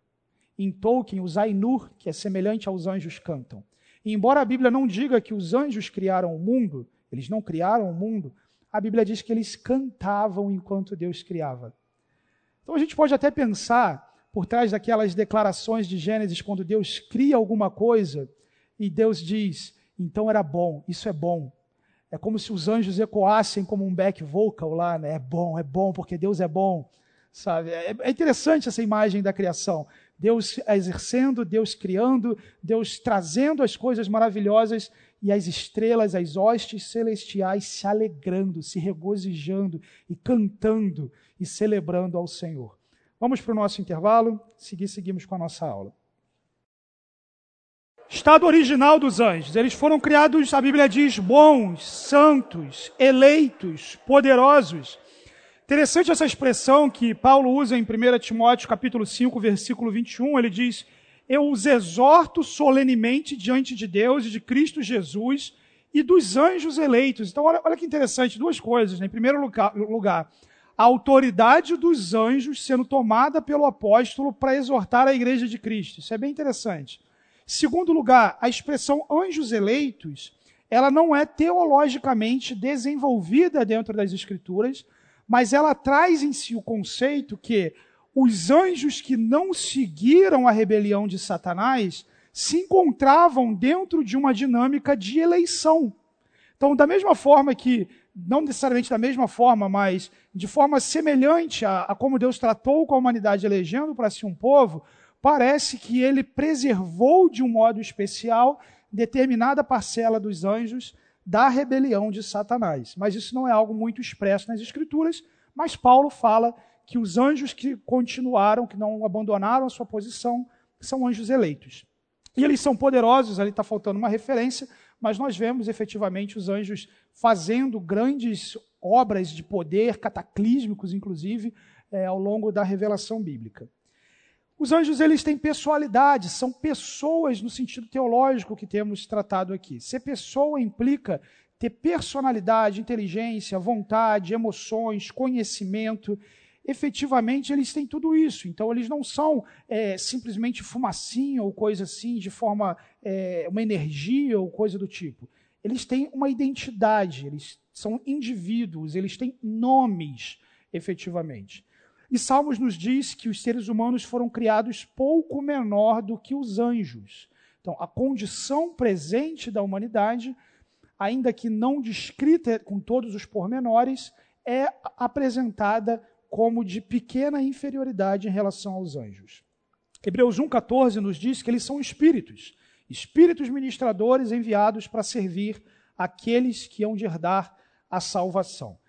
Em Tolkien, os Ainur, que é semelhante aos anjos, cantam. E embora a Bíblia não diga que os anjos criaram o mundo, eles não criaram o mundo, a Bíblia diz que eles cantavam enquanto Deus criava. Então a gente pode até pensar, por trás daquelas declarações de Gênesis, quando Deus cria alguma coisa e Deus diz, então era bom, isso é bom. É como se os anjos ecoassem como um back vocal lá, né? É bom, é bom, porque Deus é bom. Sabe? É, é interessante essa imagem da criação. Deus exercendo, Deus criando, Deus trazendo as coisas maravilhosas e as estrelas, as hostes celestiais se alegrando, se regozijando e cantando e celebrando ao Senhor. Vamos para o nosso intervalo, seguir seguimos com a nossa aula. Estado original dos anjos. Eles foram criados, a Bíblia diz, bons, santos, eleitos, poderosos. Interessante essa expressão que Paulo usa em 1 Timóteo capítulo 5, versículo 21, ele diz: eu os exorto solenemente diante de Deus e de Cristo Jesus e dos anjos eleitos. Então, olha, olha que interessante, duas coisas. Né? Em primeiro lugar, lugar, a autoridade dos anjos sendo tomada pelo apóstolo para exortar a igreja de Cristo. Isso é bem interessante. Segundo lugar, a expressão anjos eleitos, ela não é teologicamente desenvolvida dentro das escrituras, mas ela traz em si o conceito que os anjos que não seguiram a rebelião de Satanás se encontravam dentro de uma dinâmica de eleição. Então, da mesma forma que, não necessariamente da mesma forma, mas de forma semelhante a, a como Deus tratou com a humanidade elegendo para si um povo, parece que ele preservou de um modo especial determinada parcela dos anjos da rebelião de Satanás. Mas isso não é algo muito expresso nas Escrituras, mas Paulo fala que os anjos que continuaram, que não abandonaram a sua posição, são anjos eleitos. E eles são poderosos, ali está faltando uma referência, mas nós vemos efetivamente os anjos fazendo grandes obras de poder, cataclísmicos, inclusive, é, ao longo da revelação bíblica. Os anjos eles têm personalidade, são pessoas no sentido teológico que temos tratado aqui. Ser pessoa implica ter personalidade, inteligência, vontade, emoções, conhecimento efetivamente eles têm tudo isso. Então eles não são é, simplesmente fumacinha ou coisa assim, de forma, é, uma energia ou coisa do tipo. Eles têm uma identidade, eles são indivíduos, eles têm nomes, efetivamente. E Salmos nos diz que os seres humanos foram criados pouco menor do que os anjos. Então, a condição presente da humanidade, ainda que não descrita com todos os pormenores, é apresentada como de pequena inferioridade em relação aos anjos. Hebreus 1,14 nos diz que eles são espíritos, espíritos ministradores enviados para servir aqueles que hão de herdar a salvação.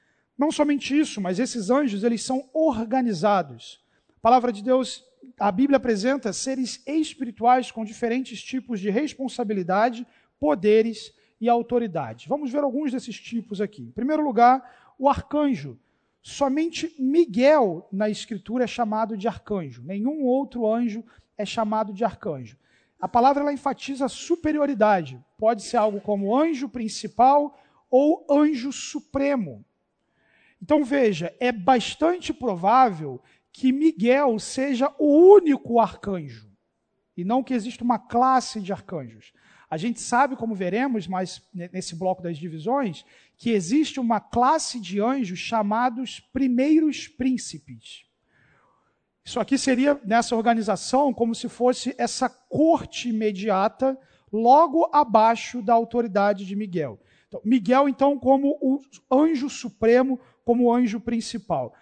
Não somente isso, mas esses anjos, eles são organizados. A palavra de Deus, a Bíblia apresenta seres espirituais com diferentes tipos de responsabilidade, poderes e autoridade. Vamos ver alguns desses tipos aqui. Em primeiro lugar, o arcanjo. Somente Miguel na Escritura é chamado de arcanjo. Nenhum outro anjo é chamado de arcanjo. A palavra ela enfatiza superioridade. Pode ser algo como anjo principal ou anjo supremo. Então veja, é bastante provável que Miguel seja o único arcanjo e não que exista uma classe de arcanjos. A gente sabe, como veremos mais nesse bloco das divisões, que existe uma classe de anjos chamados primeiros príncipes. Isso aqui seria, nessa organização, como se fosse essa corte imediata, logo abaixo da autoridade de Miguel. Então, Miguel, então, como o anjo supremo, como anjo principal.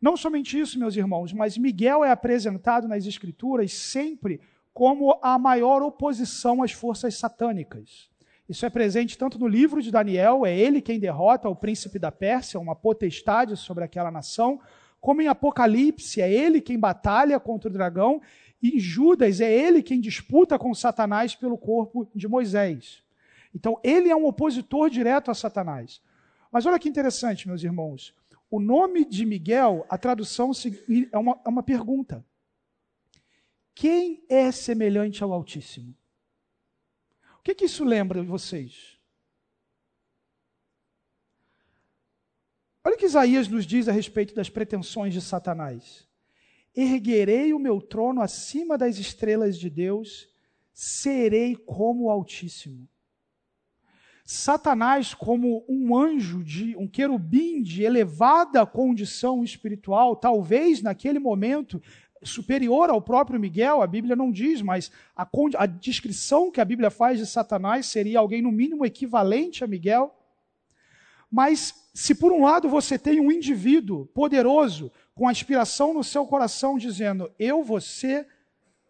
Não somente isso, meus irmãos, mas Miguel é apresentado nas Escrituras sempre como a maior oposição às forças satânicas. Isso é presente tanto no livro de Daniel, é ele quem derrota o príncipe da Pérsia, uma potestade sobre aquela nação, como em Apocalipse, é ele quem batalha contra o dragão, e em Judas, é ele quem disputa com Satanás pelo corpo de Moisés. Então, ele é um opositor direto a Satanás. Mas olha que interessante, meus irmãos. O nome de Miguel, a tradução é uma, é uma pergunta. Quem é semelhante ao Altíssimo? O que, que isso lembra de vocês? Olha o que Isaías nos diz a respeito das pretensões de Satanás. Erguerei o meu trono acima das estrelas de Deus, serei como o Altíssimo. Satanás, como um anjo de um querubim de elevada condição espiritual, talvez naquele momento superior ao próprio Miguel, a Bíblia não diz, mas a, a, descrição que a Bíblia faz de Satanás seria alguém no mínimo equivalente a Miguel. Mas se por um lado você tem um indivíduo poderoso, com aspiração no seu coração, dizendo: Eu ser,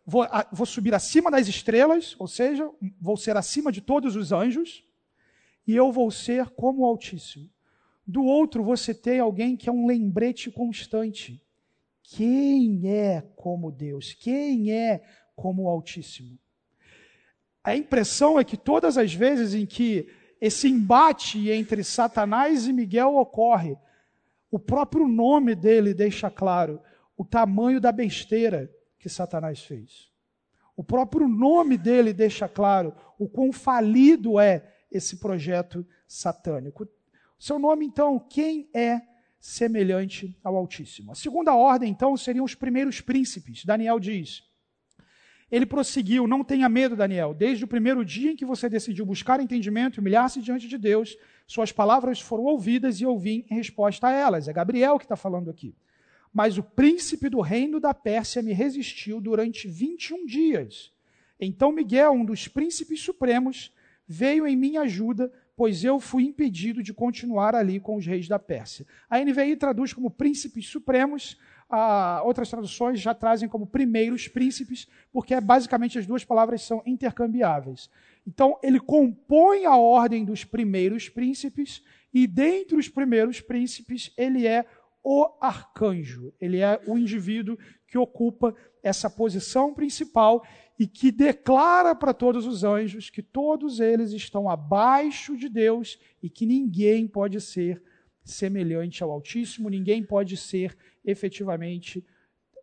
vou, a, vou subir acima das estrelas, ou seja, vou ser acima de todos os anjos, e eu vou ser como o Altíssimo. Do outro, você tem alguém que é um lembrete constante quem é como Deus? Quem é como o Altíssimo? A impressão é que todas as vezes em que esse embate entre Satanás e Miguel ocorre, o próprio nome dele deixa claro o tamanho da besteira que Satanás fez. O próprio nome dele deixa claro o quão falido é esse projeto satânico. Seu nome, então, quem é semelhante ao Altíssimo. A segunda ordem, então, seriam os primeiros príncipes. Daniel diz. Ele prosseguiu: Não tenha medo, Daniel. Desde o primeiro dia em que você decidiu buscar entendimento e humilhar-se diante de Deus, suas palavras foram ouvidas e eu vim em resposta a elas. É Gabriel que está falando aqui. Mas o príncipe do reino da Pérsia me resistiu durante 21 dias. Então Miguel, um dos príncipes supremos, veio em minha ajuda, pois eu fui impedido de continuar ali com os reis da Pérsia. A NVI traduz como príncipes supremos, ah, outras traduções já trazem como primeiros príncipes, porque basicamente as duas palavras são intercambiáveis. Então, ele compõe a ordem dos primeiros príncipes, e dentre os primeiros príncipes, ele é o arcanjo. Ele é o indivíduo que ocupa essa posição principal e que declara para todos os anjos que todos eles estão abaixo de Deus e que ninguém pode ser semelhante ao Altíssimo, ninguém pode ser efetivamente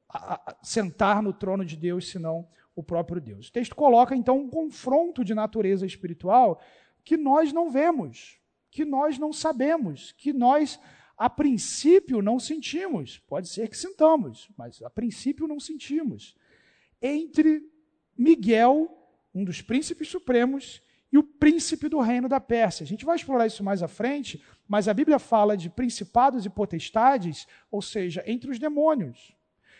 a, a, sentar no trono de Deus senão o próprio Deus. O texto coloca então um confronto de natureza espiritual que nós não vemos, que nós não sabemos, que nós a princípio não sentimos. Pode ser que sintamos, mas a princípio não sentimos. Entre Miguel, um dos príncipes supremos, e o príncipe do reino da Pérsia. A gente vai explorar isso mais à frente, mas a Bíblia fala de principados e potestades, ou seja, entre os demônios.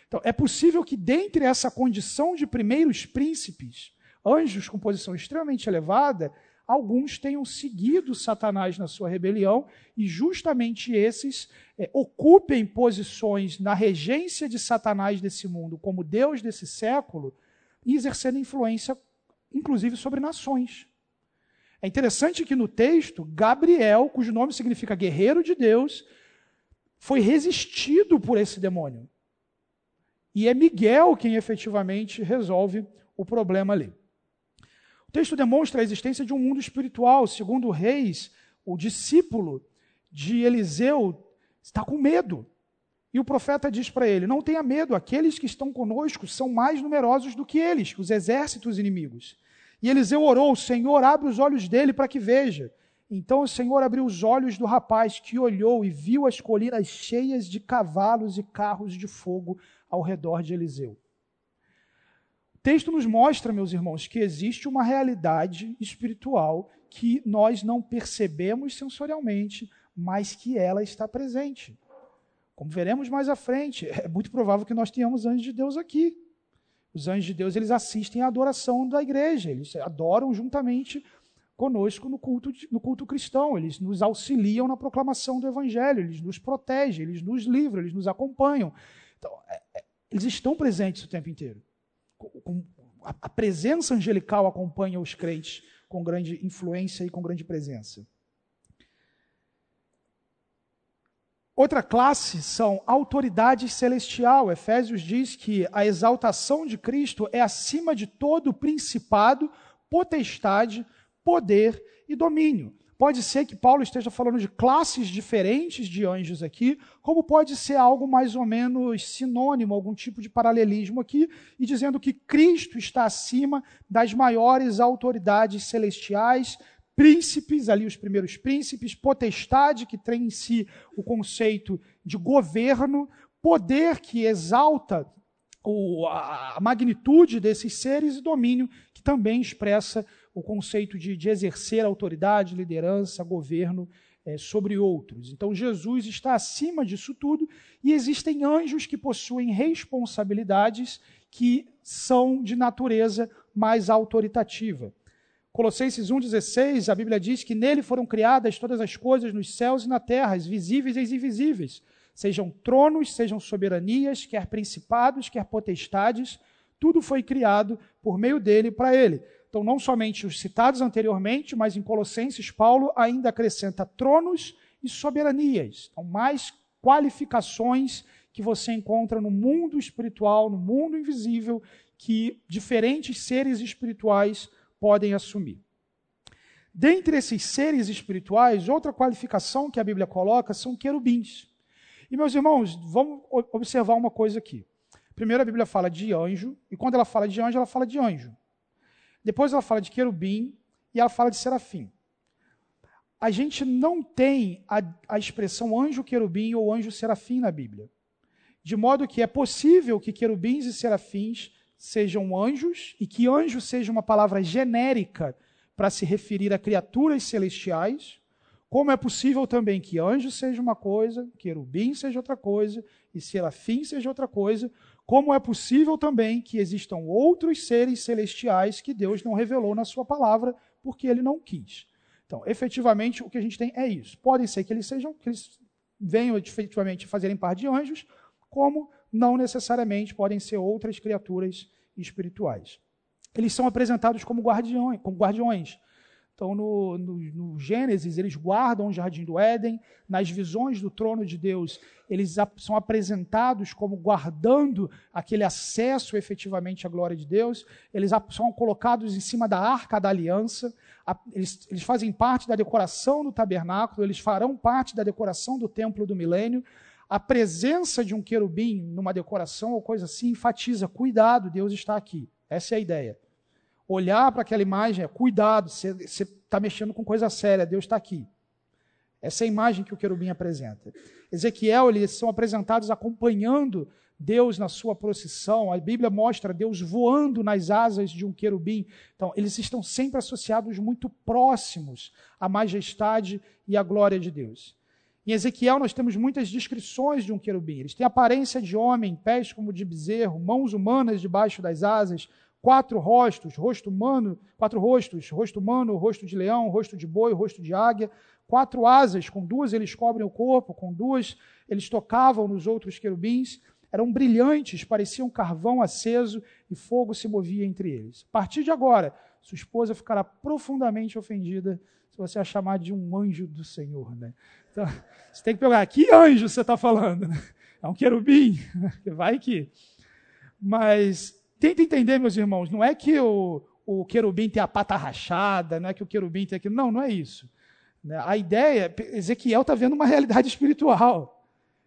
Então, é possível que, dentre essa condição de primeiros príncipes, anjos com posição extremamente elevada, alguns tenham seguido Satanás na sua rebelião e justamente esses é, ocupem posições na regência de Satanás desse mundo, como Deus desse século, e exercendo influência, inclusive, sobre nações. É interessante que no texto, Gabriel, cujo nome significa guerreiro de Deus, foi resistido por esse demônio. E é Miguel quem efetivamente resolve o problema ali. O texto demonstra a existência de um mundo espiritual. Segundo Reis, o discípulo de Eliseu está com medo. E o profeta diz para ele: Não tenha medo, aqueles que estão conosco são mais numerosos do que eles, os exércitos inimigos. E Eliseu orou: Senhor, abre os olhos dele para que veja. Então o Senhor abriu os olhos do rapaz, que olhou e viu as colinas cheias de cavalos e carros de fogo ao redor de Eliseu. Texto nos mostra, meus irmãos, que existe uma realidade espiritual que nós não percebemos sensorialmente, mas que ela está presente. Como veremos mais à frente, é muito provável que nós tenhamos anjos de Deus aqui. Os anjos de Deus, eles assistem à adoração da igreja, eles adoram juntamente conosco no culto, no culto cristão, eles nos auxiliam na proclamação do evangelho, eles nos protegem, eles nos livram, eles nos acompanham. Então, é, é, eles estão presentes o tempo inteiro. A presença angelical acompanha os crentes com grande influência e com grande presença. Outra classe são autoridades celestial. Efésios diz que a exaltação de Cristo é acima de todo principado, potestade, poder e domínio. Pode ser que Paulo esteja falando de classes diferentes de anjos aqui, como pode ser algo mais ou menos sinônimo, algum tipo de paralelismo aqui, e dizendo que Cristo está acima das maiores autoridades celestiais, príncipes, ali os primeiros príncipes, potestade, que tem em si o conceito de governo, poder, que exalta o, a magnitude desses seres, e domínio, que também expressa o conceito de, de exercer autoridade, liderança, governo é, sobre outros. Então, Jesus está acima disso tudo e existem anjos que possuem responsabilidades que são de natureza mais autoritativa. Colossenses 1,16, a Bíblia diz que nele foram criadas todas as coisas nos céus e na terra, as visíveis e as invisíveis, sejam tronos, sejam soberanias, quer principados, quer potestades, tudo foi criado por meio dele para ele. Então, não somente os citados anteriormente, mas em Colossenses, Paulo ainda acrescenta tronos e soberanias. Então, mais qualificações que você encontra no mundo espiritual, no mundo invisível, que diferentes seres espirituais podem assumir. Dentre esses seres espirituais, outra qualificação que a Bíblia coloca são querubins. E, meus irmãos, vamos observar uma coisa aqui. Primeiro, a Bíblia fala de anjo, e quando ela fala de anjo, ela fala de anjo. Depois ela fala de querubim e ela fala de serafim. a gente não tem a, a expressão anjo querubim ou anjo serafim na Bíblia. De modo que é possível que querubins e serafins sejam anjos e que anjo seja uma palavra genérica para se referir a criaturas celestiais, como é possível também que anjo seja uma coisa, querubim seja outra coisa e serafim seja outra coisa, como é possível também que existam outros seres celestiais que Deus não revelou na sua palavra porque ele não quis. Então, efetivamente, o que a gente tem é isso. Podem ser que eles sejam, que eles venham efetivamente fazerem parte de anjos, como não necessariamente podem ser outras criaturas espirituais. Eles são apresentados como guardiões, como guardiões. Então, no, no, no, Gênesis, eles guardam o jardim do Éden. Nas visões do trono de Deus, eles são apresentados como guardando aquele acesso efetivamente à glória de Deus. Eles são colocados em cima da arca da aliança. Eles, eles fazem parte da decoração do tabernáculo, eles farão parte da decoração do templo do milênio. A presença de um querubim numa decoração ou coisa assim enfatiza: cuidado, Deus está aqui. Essa é a ideia olhar para aquela imagem é cuidado, você está mexendo com coisa séria, Deus está aqui. Essa é a imagem que o querubim apresenta. Ezequiel, eles são apresentados acompanhando Deus na sua procissão. A Bíblia mostra Deus voando nas asas de um querubim. Então, eles estão sempre associados muito próximos à majestade e à glória de Deus. Em Ezequiel, nós temos muitas descrições de um querubim. Eles têm aparência de homem, pés como de bezerro, mãos humanas debaixo das asas, quatro rostos, rosto humano, quatro rostos, rosto humano, rosto de leão, rosto de boi, rosto de águia, quatro asas, com duas eles cobrem o corpo, com duas eles tocavam nos outros querubins, eram brilhantes, pareciam carvão aceso e fogo se movia entre eles. A partir de agora, sua esposa ficará profundamente ofendida se você a chamar de um anjo do Senhor. Né? Então, você tem que pegar, que anjo você está falando? <laughs> É um querubim? <laughs> Vai que. Mas Tenta entender, meus irmãos, não é que o, o querubim tem a pata rachada, não é que o querubim tem aquilo. Não, não é isso. Né? A ideia, Ezequiel está vendo uma realidade <laughs> espiritual.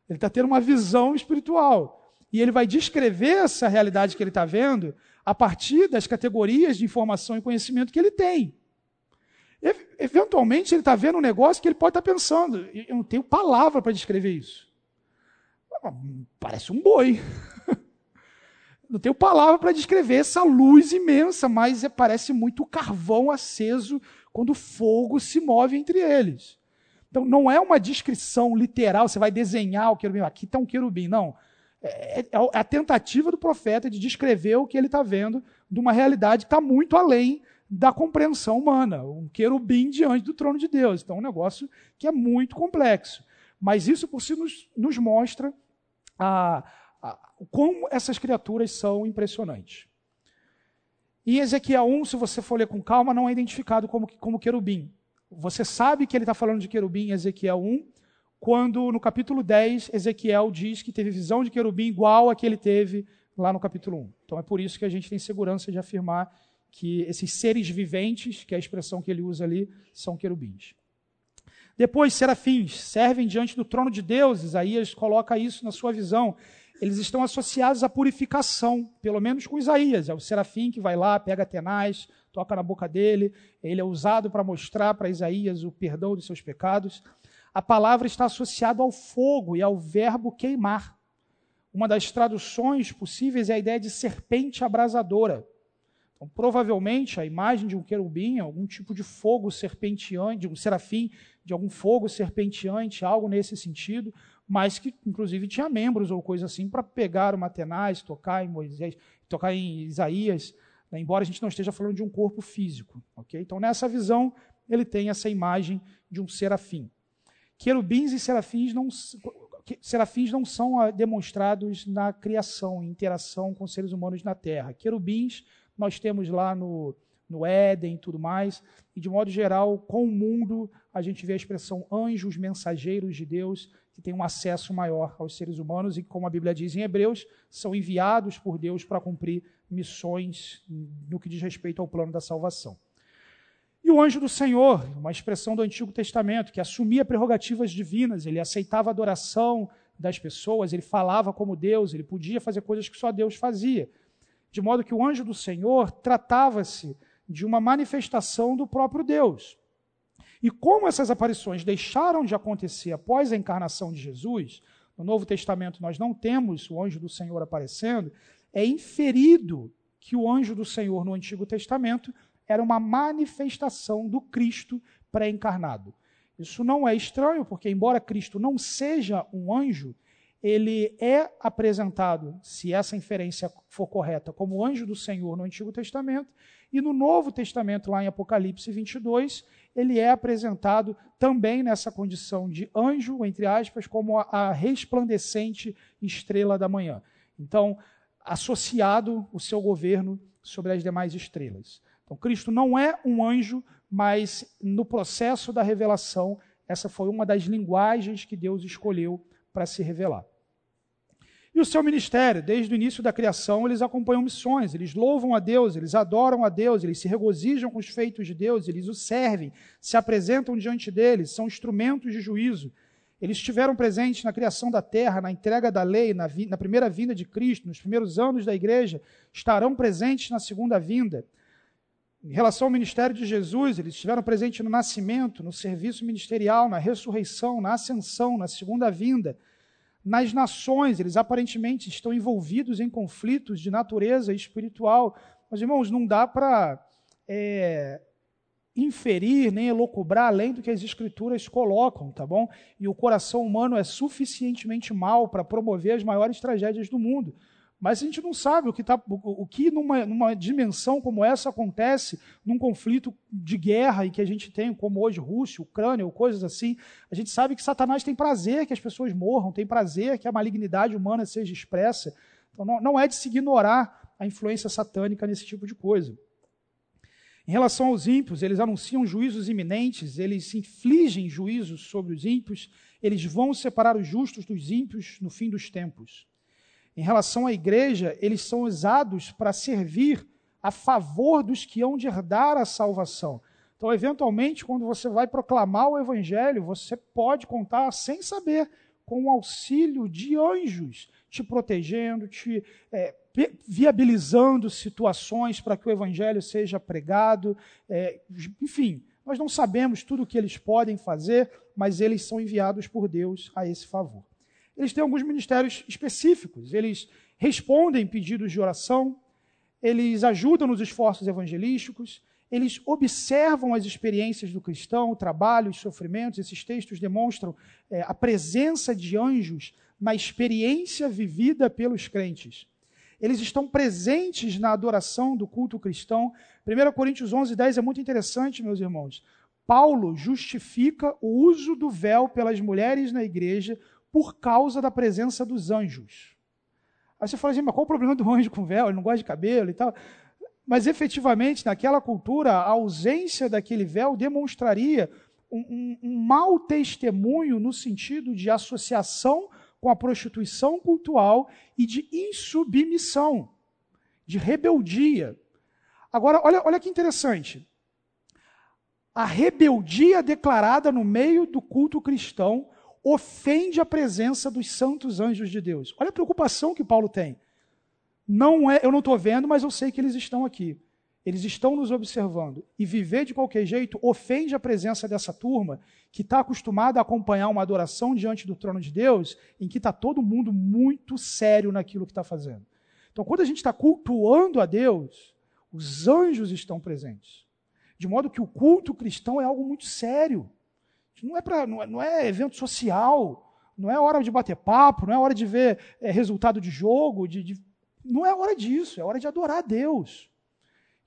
Ele está tendo uma visão espiritual. E ele vai descrever essa realidade que ele está vendo a partir das categorias de informação e conhecimento que ele tem. Eventualmente, ele está vendo um negócio que ele pode estar tá pensando. Eu não tenho palavra para descrever isso. Parece um boi. <laughs> Não tenho palavra para descrever essa luz imensa, mas é, parece muito carvão aceso quando o fogo se move entre eles. Então, não é uma descrição literal, você vai desenhar o querubim, aqui está um querubim, não. É, é, é, a tentativa do profeta de descrever o que ele está vendo de uma realidade que está muito além da compreensão humana. Um querubim diante do trono de Deus. Então, é um negócio que é muito complexo. Mas isso por si nos, nos mostra a como essas criaturas são impressionantes. Em Ezequiel 1, se você for ler com calma, não é identificado como, como querubim. Você sabe que ele está falando de querubim em Ezequiel 1, quando no capítulo 10, Ezequiel diz que teve visão de querubim igual a que ele teve lá no capítulo 1. Então é por isso que a gente tem segurança de afirmar que esses seres viventes, que é a expressão que ele usa ali, são querubins. Depois, serafins servem diante do trono de Deus. Isaías coloca isso na sua visão eles estão associados à purificação, pelo menos com Isaías. É o serafim que vai lá, pega tenaz, toca na boca dele. Ele é usado para mostrar para Isaías o perdão dos seus pecados. A palavra está associada ao fogo e ao verbo queimar. Uma das traduções possíveis é a ideia de serpente abrasadora. Então, provavelmente, a imagem de um querubim, algum tipo de fogo serpenteante, de um serafim, de algum fogo serpenteante, algo nesse sentido, mas que inclusive tinha membros ou coisa assim para pegar o Matenaz, tocar em Moisés, tocar em Isaías, né, embora a gente não esteja falando de um corpo físico. Okay? Então, nessa visão, ele tem essa imagem de um serafim. Querubins e serafins não, serafins não são ah, demonstrados na criação, em interação com seres humanos na Terra. Querubins nós temos lá no, no Éden e tudo mais, e de modo geral, com o mundo, a gente vê a expressão anjos mensageiros de Deus, que têm um acesso maior aos seres humanos e, como a Bíblia diz em Hebreus, são enviados por Deus para cumprir missões no que diz respeito ao plano da salvação. E o anjo do Senhor, uma expressão do Antigo Testamento, que assumia prerrogativas divinas, ele aceitava a adoração das pessoas, ele falava como Deus, ele podia fazer coisas que só Deus fazia. De modo que o anjo do Senhor tratava-se de uma manifestação do próprio Deus. E como essas aparições deixaram de acontecer após a encarnação de Jesus, no Novo Testamento nós não temos o anjo do Senhor aparecendo, é inferido que o anjo do Senhor no Antigo Testamento era uma manifestação do Cristo pré-encarnado. Isso não é estranho, porque, embora Cristo não seja um anjo, ele é apresentado, se essa inferência for correta, como anjo do Senhor no Antigo Testamento, e no Novo Testamento, lá em Apocalipse 22, ele é apresentado também nessa condição de anjo, entre aspas, como a, resplandecente estrela da manhã. Então, associado o seu governo sobre as demais estrelas. Então, Cristo não é um anjo, mas no processo da revelação, essa foi uma das linguagens que Deus escolheu para se revelar. E o seu ministério, desde o início da criação, eles acompanham missões, eles louvam a Deus, eles adoram a Deus, eles se regozijam com os feitos de Deus, eles o servem, se apresentam diante deles, são instrumentos de juízo. Eles estiveram presentes na criação da terra, na entrega da lei, na, vi, na primeira vinda de Cristo, nos primeiros anos da igreja, estarão presentes na segunda vinda. Em relação ao ministério de Jesus, eles estiveram presentes no nascimento, no serviço ministerial, na ressurreição, na ascensão, na segunda vinda nas nações, eles aparentemente estão envolvidos em conflitos de natureza espiritual. Mas, irmãos, não dá para é, inferir nem elocubrar além do que as escrituras colocam, tá bom? E o coração humano é suficientemente mal para promover as maiores tragédias do mundo. Mas a gente não sabe o que, tá, o, o que numa, numa, dimensão como essa acontece num conflito de guerra e que a gente tem, como hoje Rússia, Ucrânia ou coisas assim. A gente sabe que Satanás tem prazer que as pessoas morram, tem prazer que a malignidade humana seja expressa. Então não, não é de se ignorar a influência satânica nesse tipo de coisa. Em relação aos ímpios, eles anunciam juízos iminentes, eles infligem juízos sobre os ímpios, eles vão separar os justos dos ímpios no fim dos tempos. Em relação à igreja, eles são usados para servir a favor dos que hão de herdar a salvação. Então, eventualmente, quando você vai proclamar o evangelho, você pode contar sem saber com o auxílio de anjos te protegendo, te é, viabilizando situações para que o evangelho seja pregado. É, enfim, nós não sabemos tudo o que eles podem fazer, mas eles são enviados por Deus a esse favor eles têm alguns ministérios específicos. Eles respondem pedidos de oração, eles ajudam nos esforços evangelísticos, eles observam as experiências do cristão, o trabalho, os sofrimentos. Esses textos demonstram é, a presença de anjos na experiência vivida pelos crentes. Eles estão presentes na adoração do culto cristão. 1 Coríntios 11, 10 é muito interessante, meus irmãos. Paulo justifica o uso do véu pelas mulheres na igreja por causa da presença dos anjos. Aí você fala assim, mas qual o problema do anjo com véu? Ele não gosta de cabelo e tal. Mas efetivamente, naquela cultura, a ausência daquele véu demonstraria um, um, um mau testemunho no sentido de associação com a prostituição cultural e de insubmissão, de rebeldia. Agora, olha, olha que interessante. A rebeldia declarada no meio do culto cristão ofende a presença dos santos anjos de Deus. Olha a preocupação que Paulo tem. Não é, eu não estou vendo, mas eu sei que eles estão aqui. Eles estão nos observando. E viver de qualquer jeito ofende a presença dessa turma que está acostumada a acompanhar uma adoração diante do trono de Deus, em que está todo mundo muito sério naquilo que está fazendo. Então, quando a gente está cultuando a Deus, os anjos estão presentes. De modo que o culto cristão é algo muito sério. Não é, pra, não, é, não é evento social, não é hora de bater papo, não é hora de ver é, resultado de jogo, de, de, não é hora disso, é hora de adorar a Deus.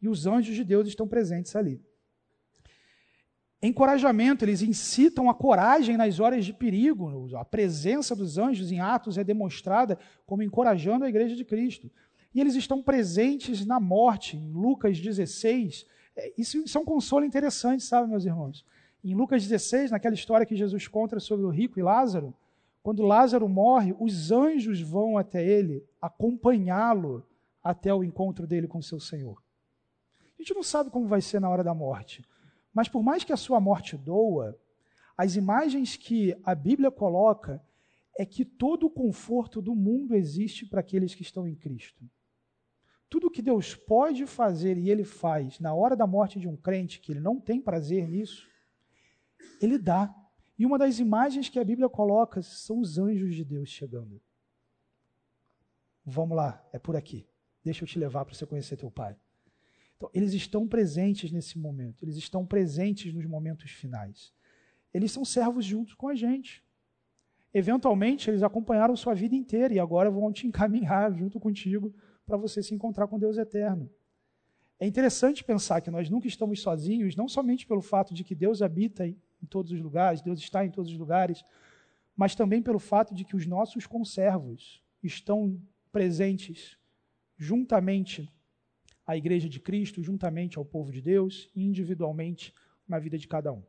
E os anjos de Deus estão presentes ali. Encorajamento, eles incitam a coragem nas horas de perigo. A presença dos anjos em Atos é demonstrada como encorajando a igreja de Cristo. E eles estão presentes na morte, em Lucas 16. É, isso, isso é um consolo interessante, sabe, meus irmãos? Em Lucas 16, naquela história que Jesus conta sobre o rico e Lázaro, quando Lázaro morre, os anjos vão até ele acompanhá-lo até o encontro dele com seu Senhor. A gente não sabe como vai ser na hora da morte, mas por mais que a sua morte doa, as imagens que a Bíblia coloca é que todo o conforto do mundo existe para aqueles que estão em Cristo. Tudo que Deus pode fazer e Ele faz na hora da morte de um crente, que ele não tem prazer nisso, Ele dá. E uma das imagens que a Bíblia coloca são os anjos de Deus chegando. Vamos lá, é por aqui. Deixa eu te levar para você conhecer teu pai. Então, eles estão presentes nesse momento, eles estão presentes nos momentos finais. Eles são servos juntos com a gente. Eventualmente, eles acompanharam sua vida inteira e agora vão te encaminhar <laughs> junto contigo para você se encontrar com Deus eterno. É interessante pensar que nós nunca estamos sozinhos, não somente pelo fato de que Deus habita em todos os lugares, Deus está em todos os lugares, mas também pelo fato de que os nossos conservos estão presentes juntamente à Igreja de Cristo, juntamente ao povo de Deus individualmente na vida de cada um.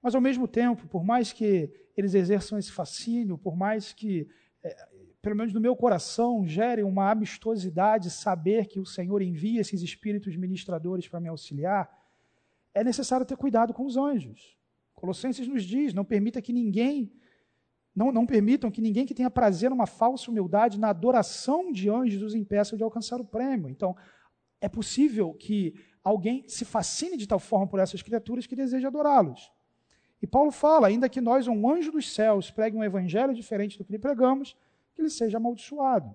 Mas, ao mesmo tempo, por mais que eles exerçam esse fascínio, por mais que, é, pelo menos no meu coração, gere uma amistosidade saber que o Senhor envia esses espíritos ministradores para me auxiliar, é necessário ter cuidado com os anjos. Colossenses nos diz: não permita que ninguém não, não permitam que ninguém que tenha prazer numa falsa humildade, na adoração de anjos, os impeça de alcançar o prêmio. Então, é possível que alguém se fascine de tal forma por essas criaturas que deseja adorá-los. E Paulo fala, ainda que nós, um anjo dos céus, pregue um evangelho diferente do que lhe pregamos, que ele seja amaldiçoado.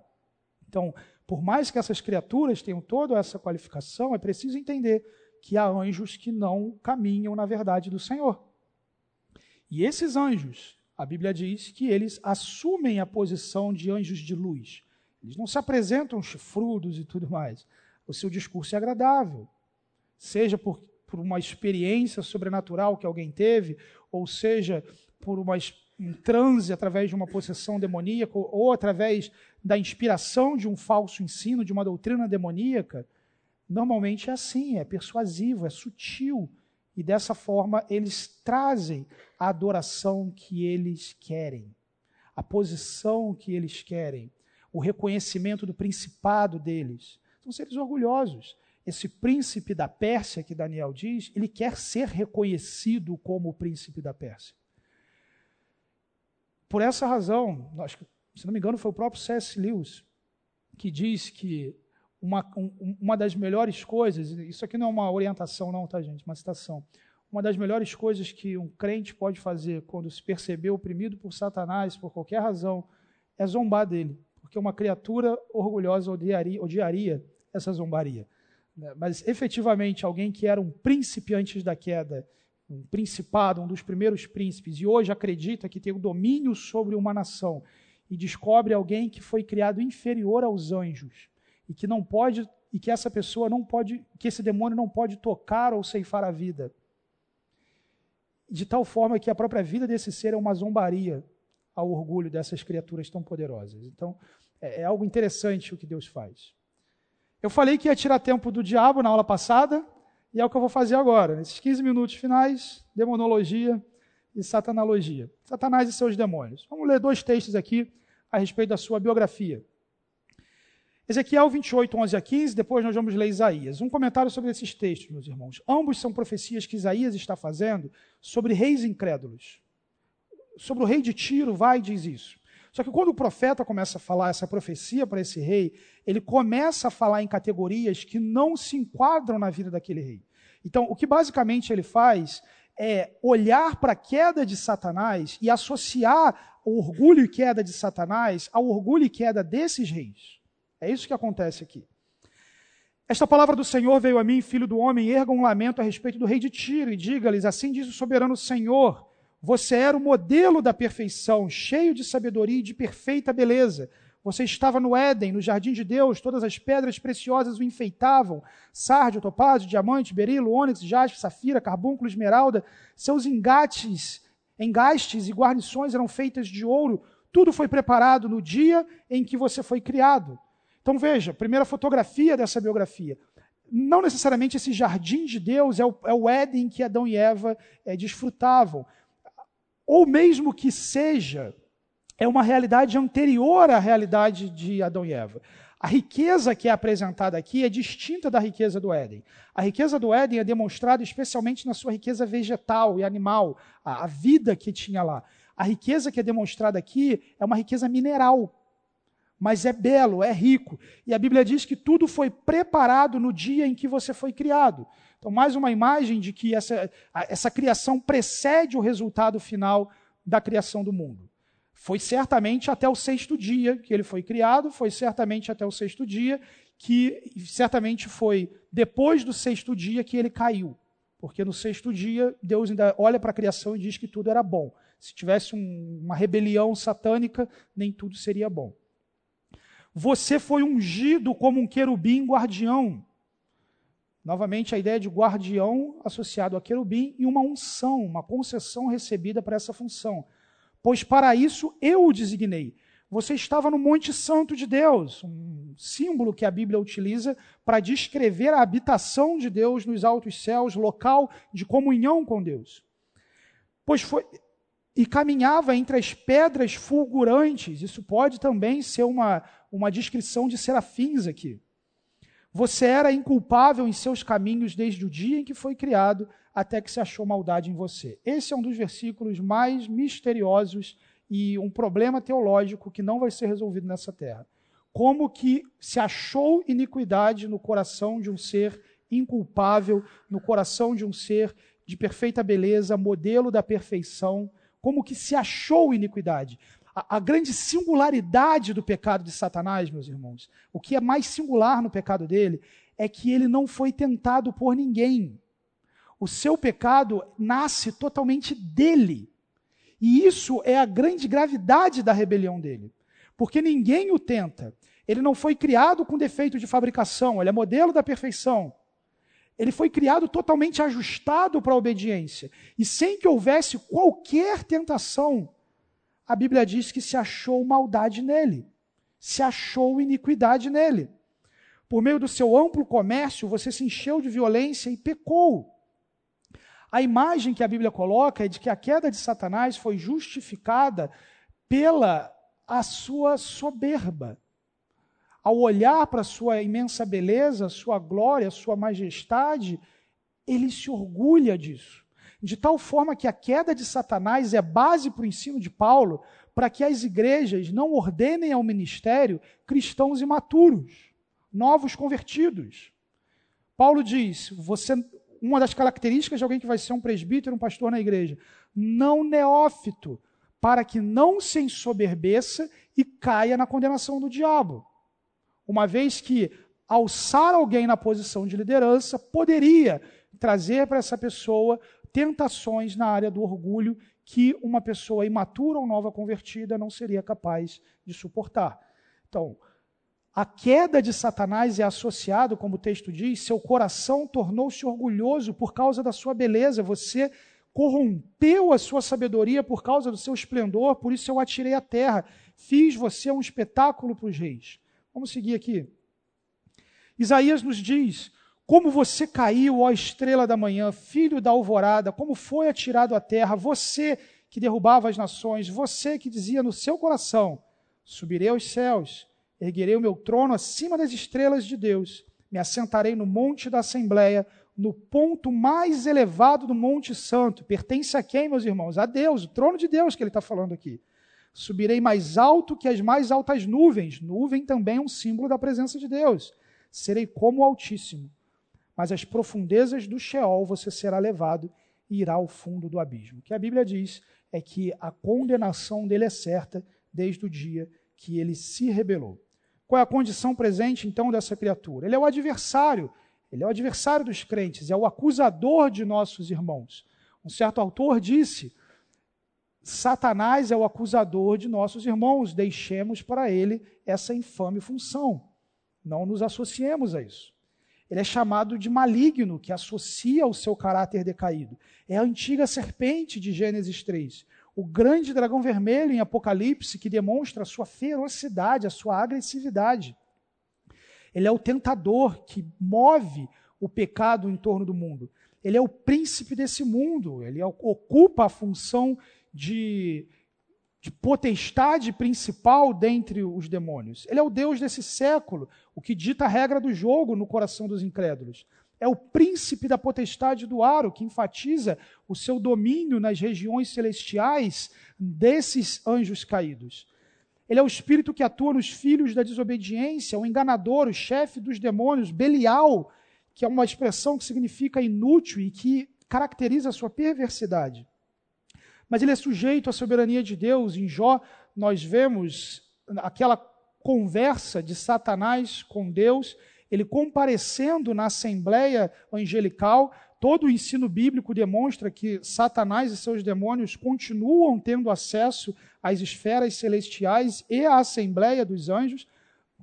Então, por mais que essas criaturas tenham toda essa qualificação, é preciso entender que há anjos que não caminham na verdade do Senhor. E esses anjos, a Bíblia diz que eles assumem a posição de anjos de luz. Eles não se apresentam chifrudos e tudo mais. O seu discurso é agradável. Seja por, por uma experiência sobrenatural que alguém teve, ou seja por uma, um transe através de uma possessão demoníaca, ou, ou através da inspiração de um falso ensino, de uma doutrina demoníaca. Normalmente é assim, é persuasivo, é sutil e dessa forma eles trazem a adoração que eles querem, a posição que eles querem, o reconhecimento do principado deles. São seres orgulhosos. Esse príncipe da Pérsia, que Daniel diz, ele quer ser reconhecido como o príncipe da Pérsia. Por essa razão, se não me engano, foi o próprio C.S. Lewis que diz que uma, um, uma das melhores coisas, isso aqui não é uma orientação, não, tá, gente? Uma citação. Uma das melhores coisas que um crente pode fazer quando se perceber oprimido por Satanás, por qualquer razão, é zombar dele. Porque uma criatura orgulhosa odiaria, odiaria essa zombaria. Né? Mas, efetivamente, alguém que era um príncipe antes da queda, um principado, um dos primeiros príncipes, e hoje acredita que tem o domínio sobre uma nação, e descobre alguém que foi criado inferior aos anjos, e que não pode e que essa pessoa não pode, que esse demônio não pode tocar ou ceifar a vida. De tal forma que a própria vida desse ser é uma zombaria ao orgulho dessas criaturas tão poderosas. Então, é, é algo interessante o que Deus faz. Eu falei que ia tirar tempo do diabo na aula passada, e é o que eu vou fazer agora. Nesses 15 minutos finais, demonologia e satanologia. Satanás e seus demônios. Vamos ler dois textos aqui a respeito da sua biografia. Ezequiel 28, 11 a 15, depois nós vamos ler Isaías. Um comentário sobre esses textos, meus irmãos. Ambos são profecias que Isaías está fazendo sobre reis incrédulos. Sobre o rei de Tiro, vai e diz isso. Só que quando o profeta começa a falar essa profecia para esse rei, ele começa a falar em categorias que não se enquadram na vida daquele rei. Então, o que basicamente ele faz é olhar para a queda de Satanás e associar o orgulho e queda de Satanás ao orgulho e queda desses reis. É isso que acontece aqui. Esta palavra do Senhor veio a mim, filho do homem, erga um lamento a respeito do rei de Tiro, e diga-lhes: Assim diz o soberano Senhor: Você era o modelo da perfeição, cheio de sabedoria e de perfeita beleza. Você estava no Éden, no jardim de Deus, todas as pedras preciosas o enfeitavam: sárdio, topázio, diamante, berilo, ônix, jaspe, safira, carbúnculo, esmeralda. Seus engates, engastes e guarnições eram feitas de ouro. Tudo foi preparado no dia em que você foi criado. Então veja, primeira fotografia dessa biografia. Não necessariamente esse jardim de Deus é o, é o Éden que Adão e Eva é, desfrutavam. Ou mesmo que seja, é uma realidade anterior à realidade de Adão e Eva. A riqueza que é apresentada aqui é distinta da riqueza do Éden. A riqueza do Éden é demonstrada especialmente na sua riqueza vegetal e animal, a, a vida que tinha lá. A riqueza que é demonstrada aqui é uma riqueza mineral mas é belo, é rico. E a Bíblia diz que tudo foi preparado no dia em que você foi criado. Então, mais uma imagem de que essa, essa criação precede o resultado final da criação do mundo. Foi certamente até o sexto dia que ele foi criado, foi certamente até o sexto dia que certamente foi depois do sexto dia que ele caiu. Porque no sexto dia, Deus ainda olha para a criação e diz que tudo era bom. Se tivesse um, uma rebelião satânica, nem tudo seria bom. Você foi ungido como um querubim guardião. Novamente, a ideia de guardião associado a querubim e uma unção, uma concessão recebida para essa função. Pois para isso eu o designei. Você estava no Monte Santo de Deus, um símbolo que a Bíblia utiliza para descrever a habitação de Deus nos altos céus, local de comunhão com Deus. Pois foi e caminhava entre as pedras fulgurantes. Isso pode também ser uma, uma descrição de serafins aqui. Você era inculpável em seus caminhos desde o dia em que foi criado até que se achou maldade em você. Esse é um dos versículos mais misteriosos e um problema teológico que não vai ser resolvido nessa terra. Como que se achou iniquidade no coração de um ser inculpável, no coração de um ser de perfeita beleza, modelo da perfeição, como que se achou iniquidade. A, grande singularidade do pecado de Satanás, meus irmãos, o que é mais singular no pecado dele, é que ele não foi tentado por ninguém. O seu pecado nasce totalmente dele. E isso é a grande gravidade da rebelião dele. Porque ninguém o tenta. Ele não foi criado com defeito de fabricação, ele é modelo da perfeição. Ele foi criado totalmente ajustado para a obediência. E sem que houvesse qualquer tentação, a Bíblia diz que se achou maldade nele, se achou iniquidade nele. Por meio do seu amplo comércio, você se encheu de violência e pecou. A imagem que a Bíblia coloca é de que a queda de Satanás foi justificada pela a sua soberba. Ao olhar para a sua imensa beleza, sua glória, sua majestade, ele se orgulha disso. De tal forma que a queda de Satanás é base para o ensino de Paulo, para que as igrejas não ordenem ao ministério cristãos imaturos, novos convertidos. Paulo diz: você, uma das características de alguém que vai ser um presbítero, um pastor na igreja, não neófito, para que não se ensoberbeça e caia na condenação do diabo. Uma vez que alçar alguém na posição de liderança poderia trazer para essa pessoa tentações na área do orgulho que uma pessoa imatura ou nova convertida não seria capaz de suportar. Então, a queda de Satanás é associado, como o texto diz, seu coração tornou-se orgulhoso por causa da sua beleza, você corrompeu a sua sabedoria por causa do seu esplendor, por isso eu atirei a terra, fiz você um espetáculo para os reis. Vamos seguir aqui. Isaías nos diz: Como você caiu, ó estrela da manhã, filho da alvorada, como foi atirado à terra, você que derrubava as nações, você que dizia no seu coração: Subirei aos céus Erguerei o meu trono acima das estrelas de Deus, me assentarei no monte da Assembleia, no ponto mais elevado do Monte Santo. Pertence a quem, meus irmãos? A Deus, o trono de Deus que ele está falando aqui. Subirei mais alto que as mais altas nuvens. Nuvem também é um símbolo da presença de Deus. Serei como o Altíssimo. Mas as profundezas do Sheol você será levado e irá ao fundo do abismo. O que a Bíblia diz é que a condenação dele é certa desde o dia que ele se rebelou. Qual é a condição presente, então, dessa criatura? Ele é o adversário, ele é o adversário dos crentes, é o acusador de nossos irmãos. Um certo autor disse: Satanás é o acusador de nossos irmãos, deixemos para ele essa infame função. Não nos associemos a isso. Ele é chamado de maligno, que associa o seu caráter decaído. É a antiga serpente de Gênesis 3 o grande dragão vermelho em Apocalipse, que demonstra a sua ferocidade, a sua agressividade. Ele é o tentador que move o pecado em torno do mundo. Ele é o príncipe desse mundo, ele ocupa a função de, de potestade principal dentre os demônios. Ele é o Deus desse século, o que dita a regra do jogo no coração dos incrédulos. É o príncipe da potestade do ar, o que enfatiza o seu domínio nas regiões celestiais desses anjos caídos. Ele é o espírito que atua nos filhos da desobediência, o enganador, o chefe dos demônios, Belial, que é uma expressão que significa inútil e que caracteriza a sua perversidade. Mas ele é sujeito à soberania de Deus. Em Jó, nós vemos aquela conversa de Satanás com Deus, ele comparecendo na assembleia angelical. Todo o ensino bíblico demonstra que Satanás e seus demônios continuam tendo acesso às esferas celestiais e à assembleia dos anjos.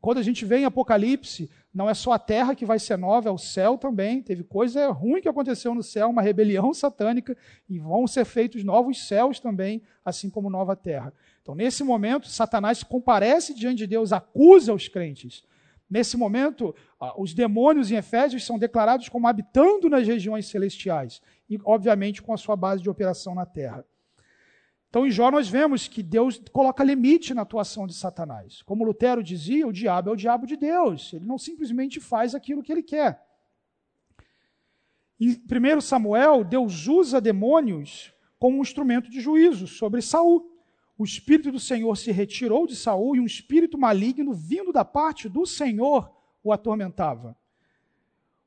Quando a gente vê em Apocalipse, não é só a terra que vai ser nova, é o céu também. Teve coisa ruim que aconteceu no céu, uma rebelião satânica, e vão ser feitos novos céus também, assim como nova terra. Então, nesse momento, Satanás comparece diante de Deus, acusa os crentes. Nesse momento, os demônios em Efésios são declarados como habitando nas regiões celestiais, e, obviamente, com a sua base de operação na terra. Então, em Jó, nós vemos que Deus coloca limite na atuação de Satanás. Como Lutero dizia, o diabo é o diabo de Deus. Ele não simplesmente faz aquilo que ele quer. Em 1 Samuel, Deus usa demônios como um instrumento de juízo sobre Saul. O espírito do Senhor se retirou de Saul e um espírito maligno vindo da parte do Senhor o atormentava.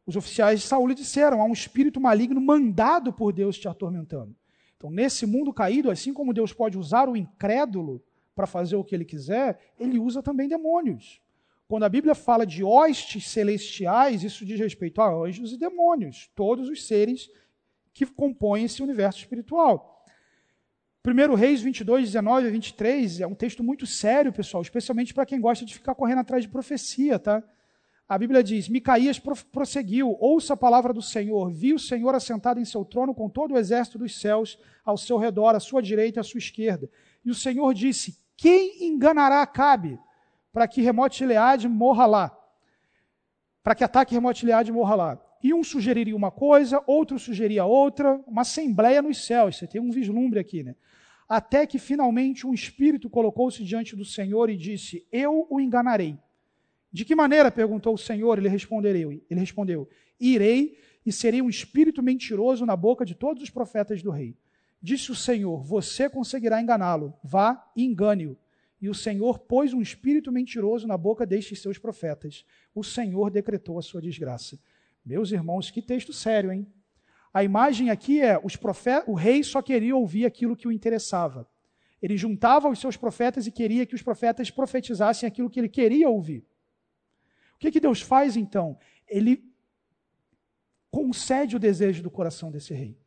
Os oficiais de Saul lhe disseram: há um espírito maligno mandado por Deus te atormentando. Então, nesse mundo caído, assim como Deus pode usar o incrédulo para fazer o que ele quiser, ele usa também demônios. Quando a Bíblia fala de hostes celestiais, isso diz respeito a anjos e demônios, todos os seres que compõem esse universo espiritual. 1 Reis 22, 19 a 23 é um texto muito sério, pessoal, especialmente para quem gosta de ficar correndo atrás de profecia, tá? A Bíblia diz: Micaías prosseguiu, ouça a palavra do Senhor. Vi o Senhor assentado em seu trono com todo o exército dos céus ao seu redor, à sua direita e à sua esquerda. E o Senhor disse: Quem enganará Acabe para que Remote Gileade morra lá? Para que ataque Remote Gileade morra lá. E um sugeriria uma coisa, outro sugeria outra, uma assembleia nos céus. Você tem um vislumbre aqui, né? Até que finalmente um espírito colocou-se diante do Senhor e disse: Eu o enganarei de que maneira? perguntou o Senhor. Ele respondeu: Ele respondeu: Irei e serei um espírito mentiroso na boca de todos os profetas do rei. Disse o Senhor: Você conseguirá enganá-lo. Vá e engane-o. E o Senhor pôs um espírito mentiroso na boca destes seus profetas. O Senhor decretou a sua desgraça. Meus irmãos, que texto sério, hein? A imagem aqui é os profetas, o rei só queria ouvir aquilo que o interessava. Ele juntava os seus profetas e queria que os profetas profetizassem aquilo que ele queria ouvir. O que, que Deus faz então? Ele concede o desejo do coração desse rei.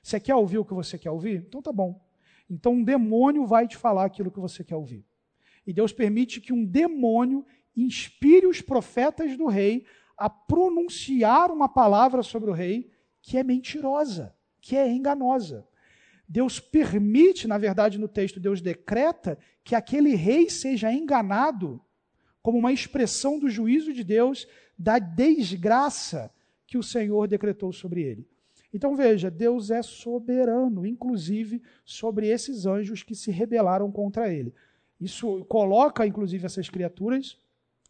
Você quer ouvir o que você quer ouvir? Então tá bom. Então um demônio vai te falar aquilo que você quer ouvir. E Deus permite que um demônio inspire os profetas do rei a pronunciar uma palavra sobre o rei que é mentirosa, que é enganosa. Deus permite, na verdade, no texto, Deus decreta que aquele rei seja enganado como uma expressão do juízo de Deus, da desgraça que o Senhor decretou sobre ele. Então veja, Deus é soberano, inclusive sobre esses anjos que se rebelaram contra ele. Isso coloca, inclusive, essas criaturas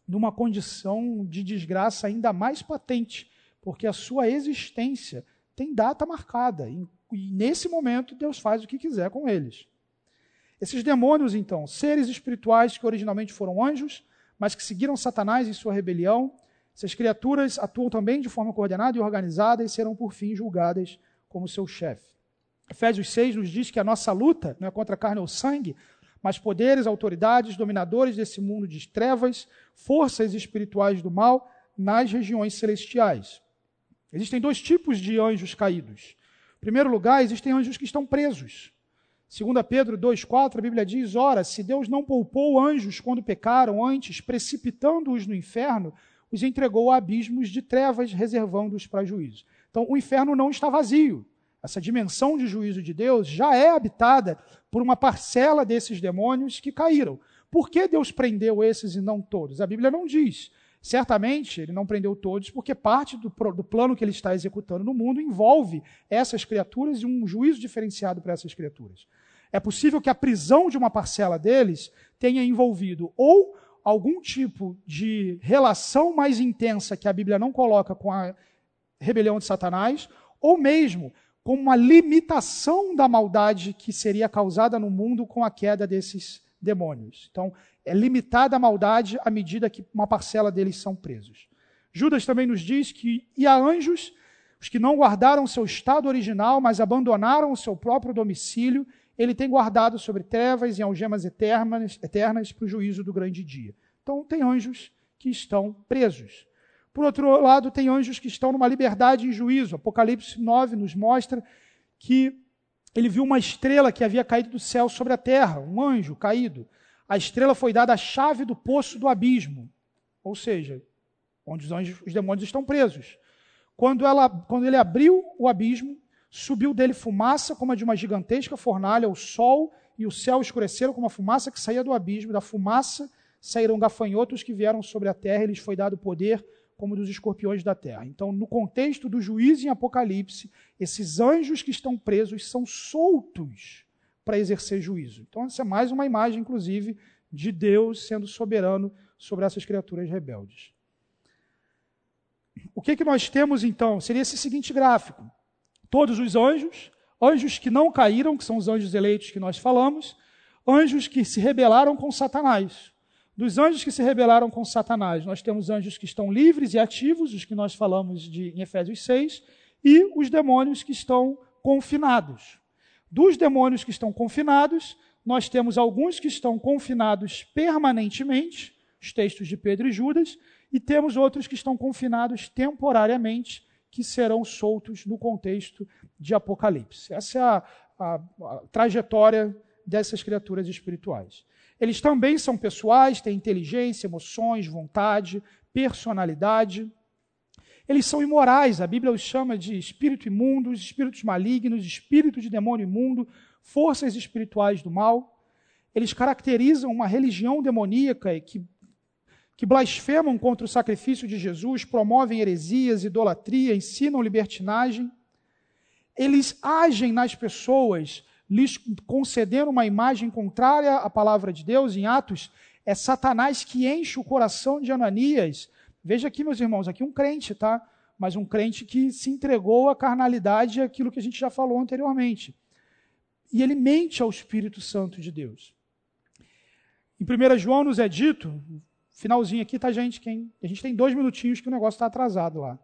numa condição de desgraça ainda mais patente, porque a sua existência tem data marcada. E nesse momento, Deus faz o que quiser com eles. Esses demônios, então, seres espirituais que originalmente foram anjos, mas que seguiram Satanás em sua rebelião. Essas criaturas atuam também de forma coordenada e organizada e serão, por fim, julgadas como seu chefe. Efésios 6 nos diz que a nossa luta não é contra carne ou sangue, mas poderes, autoridades, dominadores desse mundo de trevas, forças espirituais do mal nas regiões celestiais. Existem dois tipos de anjos caídos. Em primeiro lugar, existem anjos que estão presos. Segundo Pedro 2,4, a Bíblia diz, ora, se Deus não poupou anjos quando pecaram, antes, precipitando-os no inferno, os entregou a abismos de trevas, reservando-os para juízo. Então, o inferno não está vazio. Essa dimensão de juízo de Deus já é habitada por uma parcela desses demônios que caíram. Por que Deus prendeu esses e não todos? A Bíblia não diz. Certamente, ele não prendeu todos, porque parte do, do, plano que ele está executando no mundo envolve essas criaturas e um juízo diferenciado para essas criaturas. É possível que a prisão de uma parcela deles tenha envolvido ou algum tipo de relação mais intensa que a Bíblia não coloca com a rebelião de Satanás, ou mesmo com uma limitação da maldade que seria causada no mundo com a queda desses demônios. Então, é limitada a maldade à medida que uma parcela deles são presos. Judas também nos diz que e há anjos, os que não guardaram seu estado original, mas abandonaram o seu próprio domicílio, ele tem guardado sobre trevas e algemas eternas, eternas para o juízo do grande dia. Então, tem anjos que estão presos. Por outro lado, tem anjos que estão numa liberdade em juízo. Apocalipse 9 nos mostra que ele viu uma estrela que havia caído do céu sobre a terra, um anjo caído. A estrela foi dada a chave do poço do abismo, ou seja, onde os, anjos, os demônios estão presos. Quando, ela, quando ele abriu o abismo, subiu dele fumaça como a de uma gigantesca fornalha, o sol e o céu escureceram como a fumaça que saía do abismo. Da fumaça saíram gafanhotos que vieram sobre a terra, e lhes foi dado poder como dos escorpiões da terra. Então, no contexto do juízo em Apocalipse, esses anjos que estão presos são soltos para exercer juízo. Então, essa é mais uma imagem, inclusive, de Deus sendo soberano sobre essas criaturas rebeldes. O que, que nós temos então? Seria esse seguinte gráfico: todos os anjos, anjos que não caíram, que são os anjos eleitos que nós falamos, anjos que se rebelaram com Satanás. Dos anjos que se rebelaram com Satanás, nós temos anjos que estão livres e ativos, os que nós falamos de, em Efésios 6, e os demônios que estão confinados. Dos demônios que estão confinados, nós temos alguns que estão confinados permanentemente, os textos de Pedro e Judas, e temos outros que estão confinados temporariamente, que serão soltos no contexto de Apocalipse. Essa é a, a, a trajetória dessas criaturas espirituais. Eles também são pessoais, têm inteligência, emoções, vontade, personalidade. Eles são imorais, a Bíblia os chama de espírito imundos, espíritos malignos, espírito de demônio imundo, forças espirituais do mal. Eles caracterizam uma religião demoníaca que, que blasfemam contra o sacrifício de Jesus, promovem heresias, idolatria, ensinam libertinagem. Eles agem nas pessoas lhes conceder uma imagem contrária à palavra de Deus, em Atos, é Satanás que enche o coração de Ananias. Veja aqui, meus irmãos, aqui um crente, tá? Mas um crente que se entregou à carnalidade, aquilo que a gente já falou anteriormente. E ele mente ao Espírito Santo de Deus. Em 1 João nos é dito, finalzinho aqui, tá, gente? Quem, a gente tem dois minutinhos que o negócio está atrasado lá,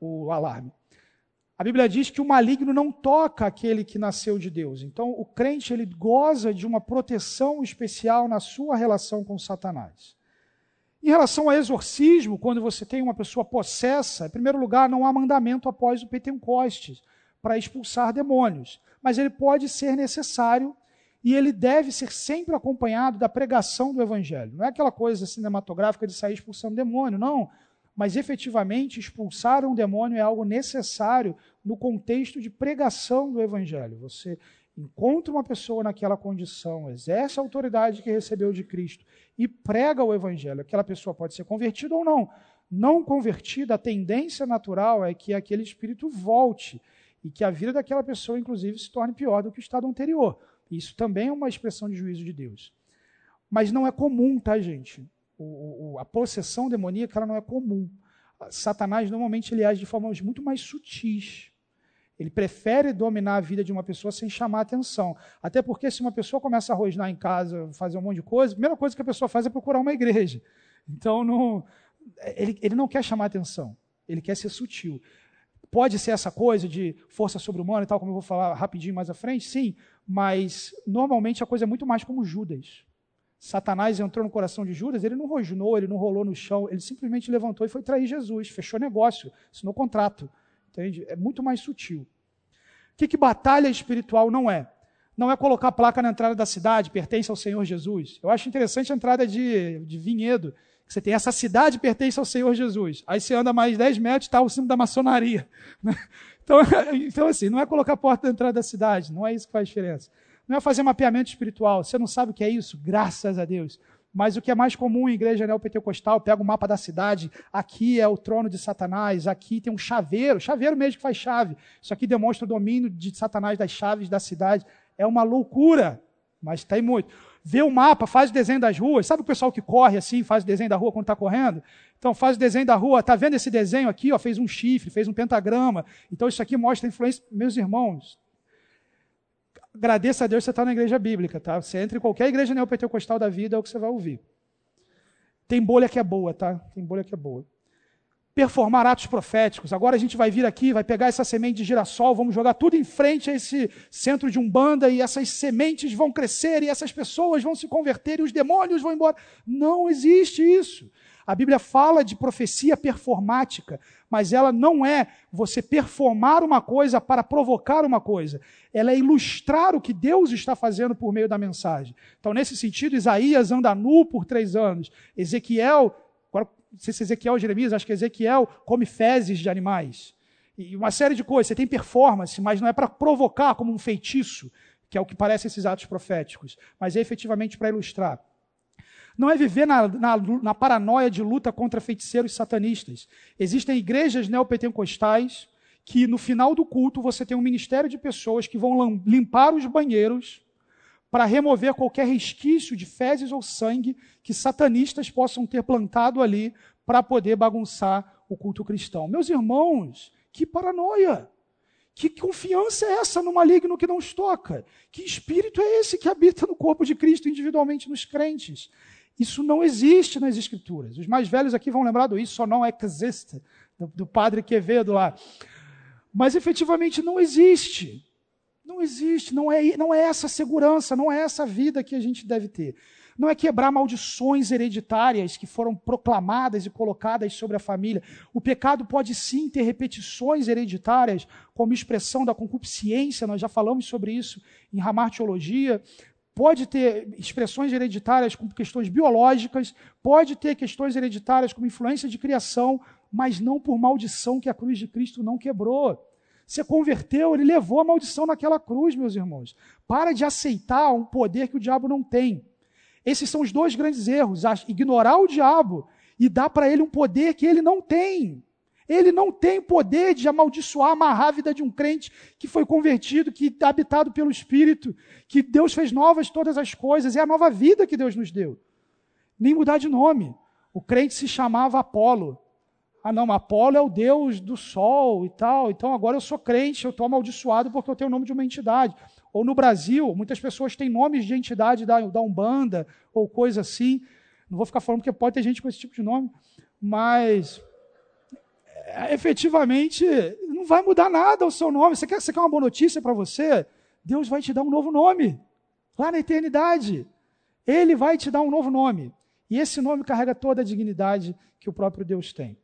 o alarme. A Bíblia diz que o maligno não toca aquele que nasceu de Deus. Então, o crente ele goza de uma proteção especial na sua relação com Satanás. Em relação ao exorcismo, quando você tem uma pessoa possessa, em primeiro lugar, não há mandamento após o Pentecostes para expulsar demônios, mas ele pode ser necessário e ele deve ser sempre acompanhado da pregação do evangelho. Não é aquela coisa cinematográfica de sair expulsando demônio, não mas efetivamente expulsar um demônio é algo necessário no contexto de pregação do evangelho. Você encontra uma pessoa naquela condição, exerce a autoridade que recebeu de Cristo e prega o evangelho. Aquela pessoa pode ser convertida ou não. Não convertida, a tendência natural é que aquele espírito volte e que a vida daquela pessoa, inclusive, se torne pior do que o estado anterior. Isso também é uma expressão de juízo de Deus. Mas não é comum, tá, gente? o, o, a possessão demoníaca ela não é comum. Satanás normalmente ele age de formas muito mais sutis. Ele prefere dominar a vida de uma pessoa sem chamar atenção. Até porque se uma pessoa começa a rosnar em casa, fazer um monte de coisa, a primeira coisa que a pessoa faz é procurar uma igreja. <laughs> Então não, ele, ele não quer chamar atenção. Ele quer ser sutil. Pode ser essa coisa de força sobre-humana e tal, como eu vou falar rapidinho mais à frente, sim, mas normalmente a coisa é muito mais como Judas. Satanás entrou no coração de Judas, ele não rosnou, ele não rolou no chão, ele simplesmente levantou e foi trair Jesus, fechou negócio, assinou contrato. Entende? É muito mais sutil. O que, que batalha espiritual não é? Não é colocar placa na entrada da cidade, pertence ao Senhor Jesus. Eu acho interessante a entrada de, de vinhedo. Que você tem essa cidade pertence ao Senhor Jesus. Aí você anda mais 10 metros e está o cimo da maçonaria. <laughs> Né? Então, <laughs> então, assim, não é colocar a porta da entrada da cidade, não é isso que faz diferença. Não é fazer mapeamento espiritual. Você não sabe o que é isso? Graças a Deus. Mas o que é mais comum em igreja neopentecostal, pega o mapa da cidade, aqui é o trono de Satanás, aqui tem um chaveiro, chaveiro mesmo que faz chave. Isso aqui demonstra o domínio de Satanás das chaves da cidade. É uma loucura, mas tem muito. Vê o mapa, faz o desenho das ruas. Sabe o pessoal que corre assim, faz o desenho da rua quando está correndo? Então faz o desenho da rua. Está vendo esse desenho aqui? Ó, fez um chifre, fez um pentagrama. Então isso aqui mostra a influência. Meus irmãos, agradeça a Deus você está na igreja bíblica, tá? Você entra em qualquer igreja neopentecostal da vida, é o que você vai ouvir. Tem bolha que é boa, tá? Tem bolha que é boa. performar atos proféticos. Agora a gente vai vir aqui, vai pegar essa semente de girassol, vamos jogar tudo em frente a esse centro de umbanda e essas sementes vão crescer e essas pessoas vão se converter e os demônios vão embora. Não existe isso. A Bíblia fala de profecia performática, mas ela não é você performar uma coisa para provocar uma coisa. Ela é ilustrar o que Deus está fazendo por meio da mensagem. Então, nesse sentido, Isaías anda nu por três anos. Ezequiel não sei se Ezequiel ou Jeremias, acho que Ezequiel come fezes de animais. E uma série de coisas. Você tem performance, mas não é para provocar como um feitiço, que é o que parece esses atos proféticos, mas é efetivamente para ilustrar. Não é viver na, na, na, paranoia de luta contra feiticeiros satanistas. Existem igrejas neopentecostais que, no final do culto, você tem um ministério de pessoas que vão limpar os banheiros para remover qualquer resquício de fezes ou sangue que satanistas possam ter plantado ali para poder bagunçar o culto cristão. Meus irmãos, que paranoia! Que confiança é essa no maligno que não nos toca? Que espírito é esse que habita no corpo de Cristo individualmente nos crentes? Isso não existe nas Escrituras. Os mais velhos aqui vão lembrar do isso, só não existe, do, do padre Quevedo lá. Mas efetivamente não existe. Não existe, não é, não é essa segurança, não é essa vida que a gente deve ter. Não é quebrar maldições hereditárias que foram proclamadas e colocadas sobre a família. O pecado pode sim ter repetições hereditárias, como expressão da concupiscência, nós já falamos sobre isso em Ramar Teologia. Pode ter expressões hereditárias como questões biológicas, pode ter questões hereditárias como influência de criação, mas não por maldição que a cruz de Cristo não quebrou. Você converteu, ele levou a maldição naquela cruz, meus irmãos. Para de aceitar um poder que o diabo não tem. Esses são os dois grandes erros: ignorar o diabo e dar para ele um poder que ele não tem. Ele não tem poder de amaldiçoar, amarrar a vida de um crente que foi convertido, que está habitado pelo Espírito, que Deus fez novas todas as coisas, é a nova vida que Deus nos deu. Nem mudar de nome. O crente se chamava Apolo. Ah, não, Apolo é o deus do sol e tal, então agora eu sou crente, eu estou amaldiçoado porque eu tenho o nome de uma entidade. Ou no Brasil, muitas pessoas têm nomes de entidade da, da Umbanda ou coisa assim. Não vou ficar falando porque pode ter gente com esse tipo de nome, mas é, efetivamente não vai mudar nada o seu nome. Você quer, você quer uma boa notícia para você? Deus vai te dar um novo nome lá na eternidade. Ele vai te dar um novo nome. E esse nome carrega toda a dignidade que o próprio Deus tem.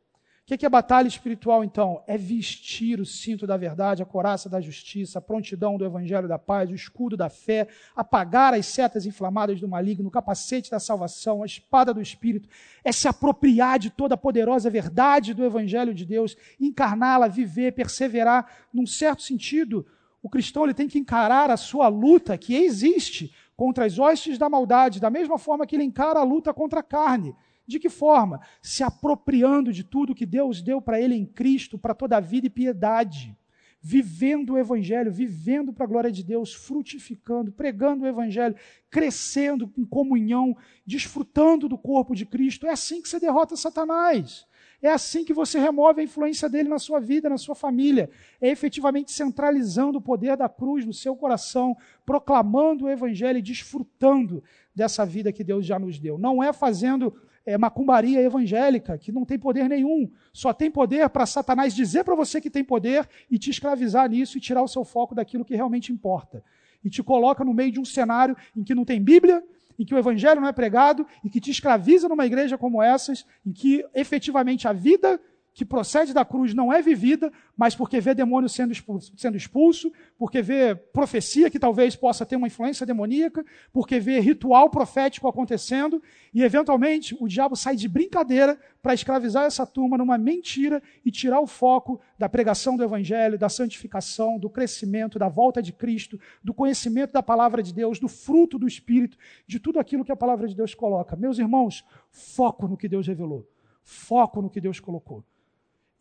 O que é batalha espiritual, então? É vestir o cinto da verdade, a coraça da justiça, a prontidão do evangelho da paz, o escudo da fé, apagar as setas inflamadas do maligno, o capacete da salvação, a espada do espírito. É se apropriar de toda a poderosa verdade do evangelho de Deus, encarná-la, viver, perseverar. Num certo sentido, o cristão ele tem que encarar a sua luta que existe contra as hostes da maldade, da mesma forma que ele encara a luta contra a carne. De que forma? Se apropriando de tudo que Deus deu para ele em Cristo, para toda a vida e piedade. Vivendo o Evangelho, vivendo para a glória de Deus, frutificando, pregando o Evangelho, crescendo em comunhão, desfrutando do corpo de Cristo. É assim que você derrota Satanás. É assim que você remove a influência dele na sua vida, na sua família. É efetivamente centralizando o poder da cruz no seu coração, proclamando o Evangelho e desfrutando dessa vida que Deus já nos deu. Não é fazendo é, macumbaria evangélica, que não tem poder nenhum. Só tem poder para Satanás dizer para você que tem poder e te escravizar nisso e tirar o seu foco daquilo que realmente importa. E te coloca no meio de um cenário em que não tem Bíblia, em que o evangelho não é pregado e que te escraviza numa igreja como essas, em que efetivamente a vida que procede da cruz não é vivida, mas porque vê demônio sendo expulso, sendo expulso, porque vê profecia que talvez possa ter uma influência demoníaca, porque vê ritual profético acontecendo, e eventualmente o diabo sai de brincadeira para escravizar essa turma numa mentira e tirar o foco da pregação do evangelho, da santificação, do crescimento, da volta de Cristo, do conhecimento da palavra de Deus, do fruto do Espírito, de tudo aquilo que a palavra de Deus coloca. Meus irmãos, foco no que Deus revelou, foco no que Deus colocou.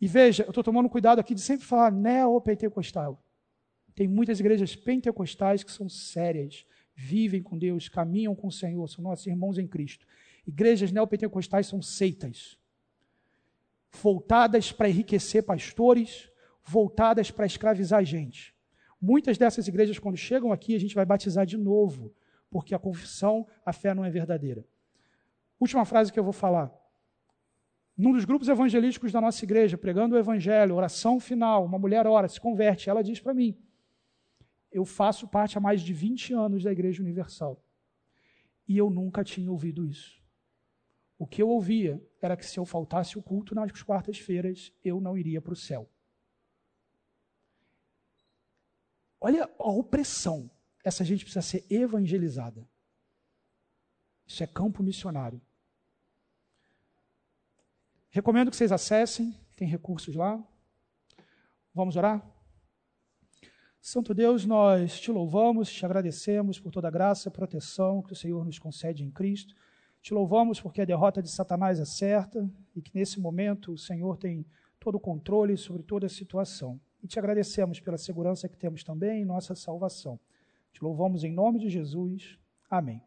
E veja, eu estou tomando cuidado aqui de sempre falar neopentecostal. Tem muitas igrejas pentecostais que são sérias, vivem com Deus, caminham com o Senhor, são nossos irmãos em Cristo. Igrejas neopentecostais são seitas, voltadas para enriquecer pastores, voltadas para escravizar gente. Muitas dessas igrejas, quando chegam aqui, a gente vai batizar de novo, porque a confissão, a fé não é verdadeira. Última frase que eu vou falar. Num dos grupos evangelísticos da nossa igreja, pregando o evangelho, oração final, uma mulher ora, se converte, ela diz para mim: Eu faço parte há mais de 20 anos da Igreja Universal. E eu nunca tinha ouvido isso. O que eu ouvia era que se eu faltasse o culto nas quartas-feiras, eu não iria para o céu. Olha a opressão. Essa gente precisa ser evangelizada. Isso é campo missionário. Recomendo que vocês acessem, tem recursos lá. Vamos orar? Santo Deus, nós te louvamos, te agradecemos por toda a graça e proteção que o Senhor nos concede em Cristo. Te louvamos porque a derrota de Satanás é certa e que nesse momento o Senhor tem todo o controle sobre toda a situação. E te agradecemos pela segurança que temos também em nossa salvação. Te louvamos em nome de Jesus. Amém.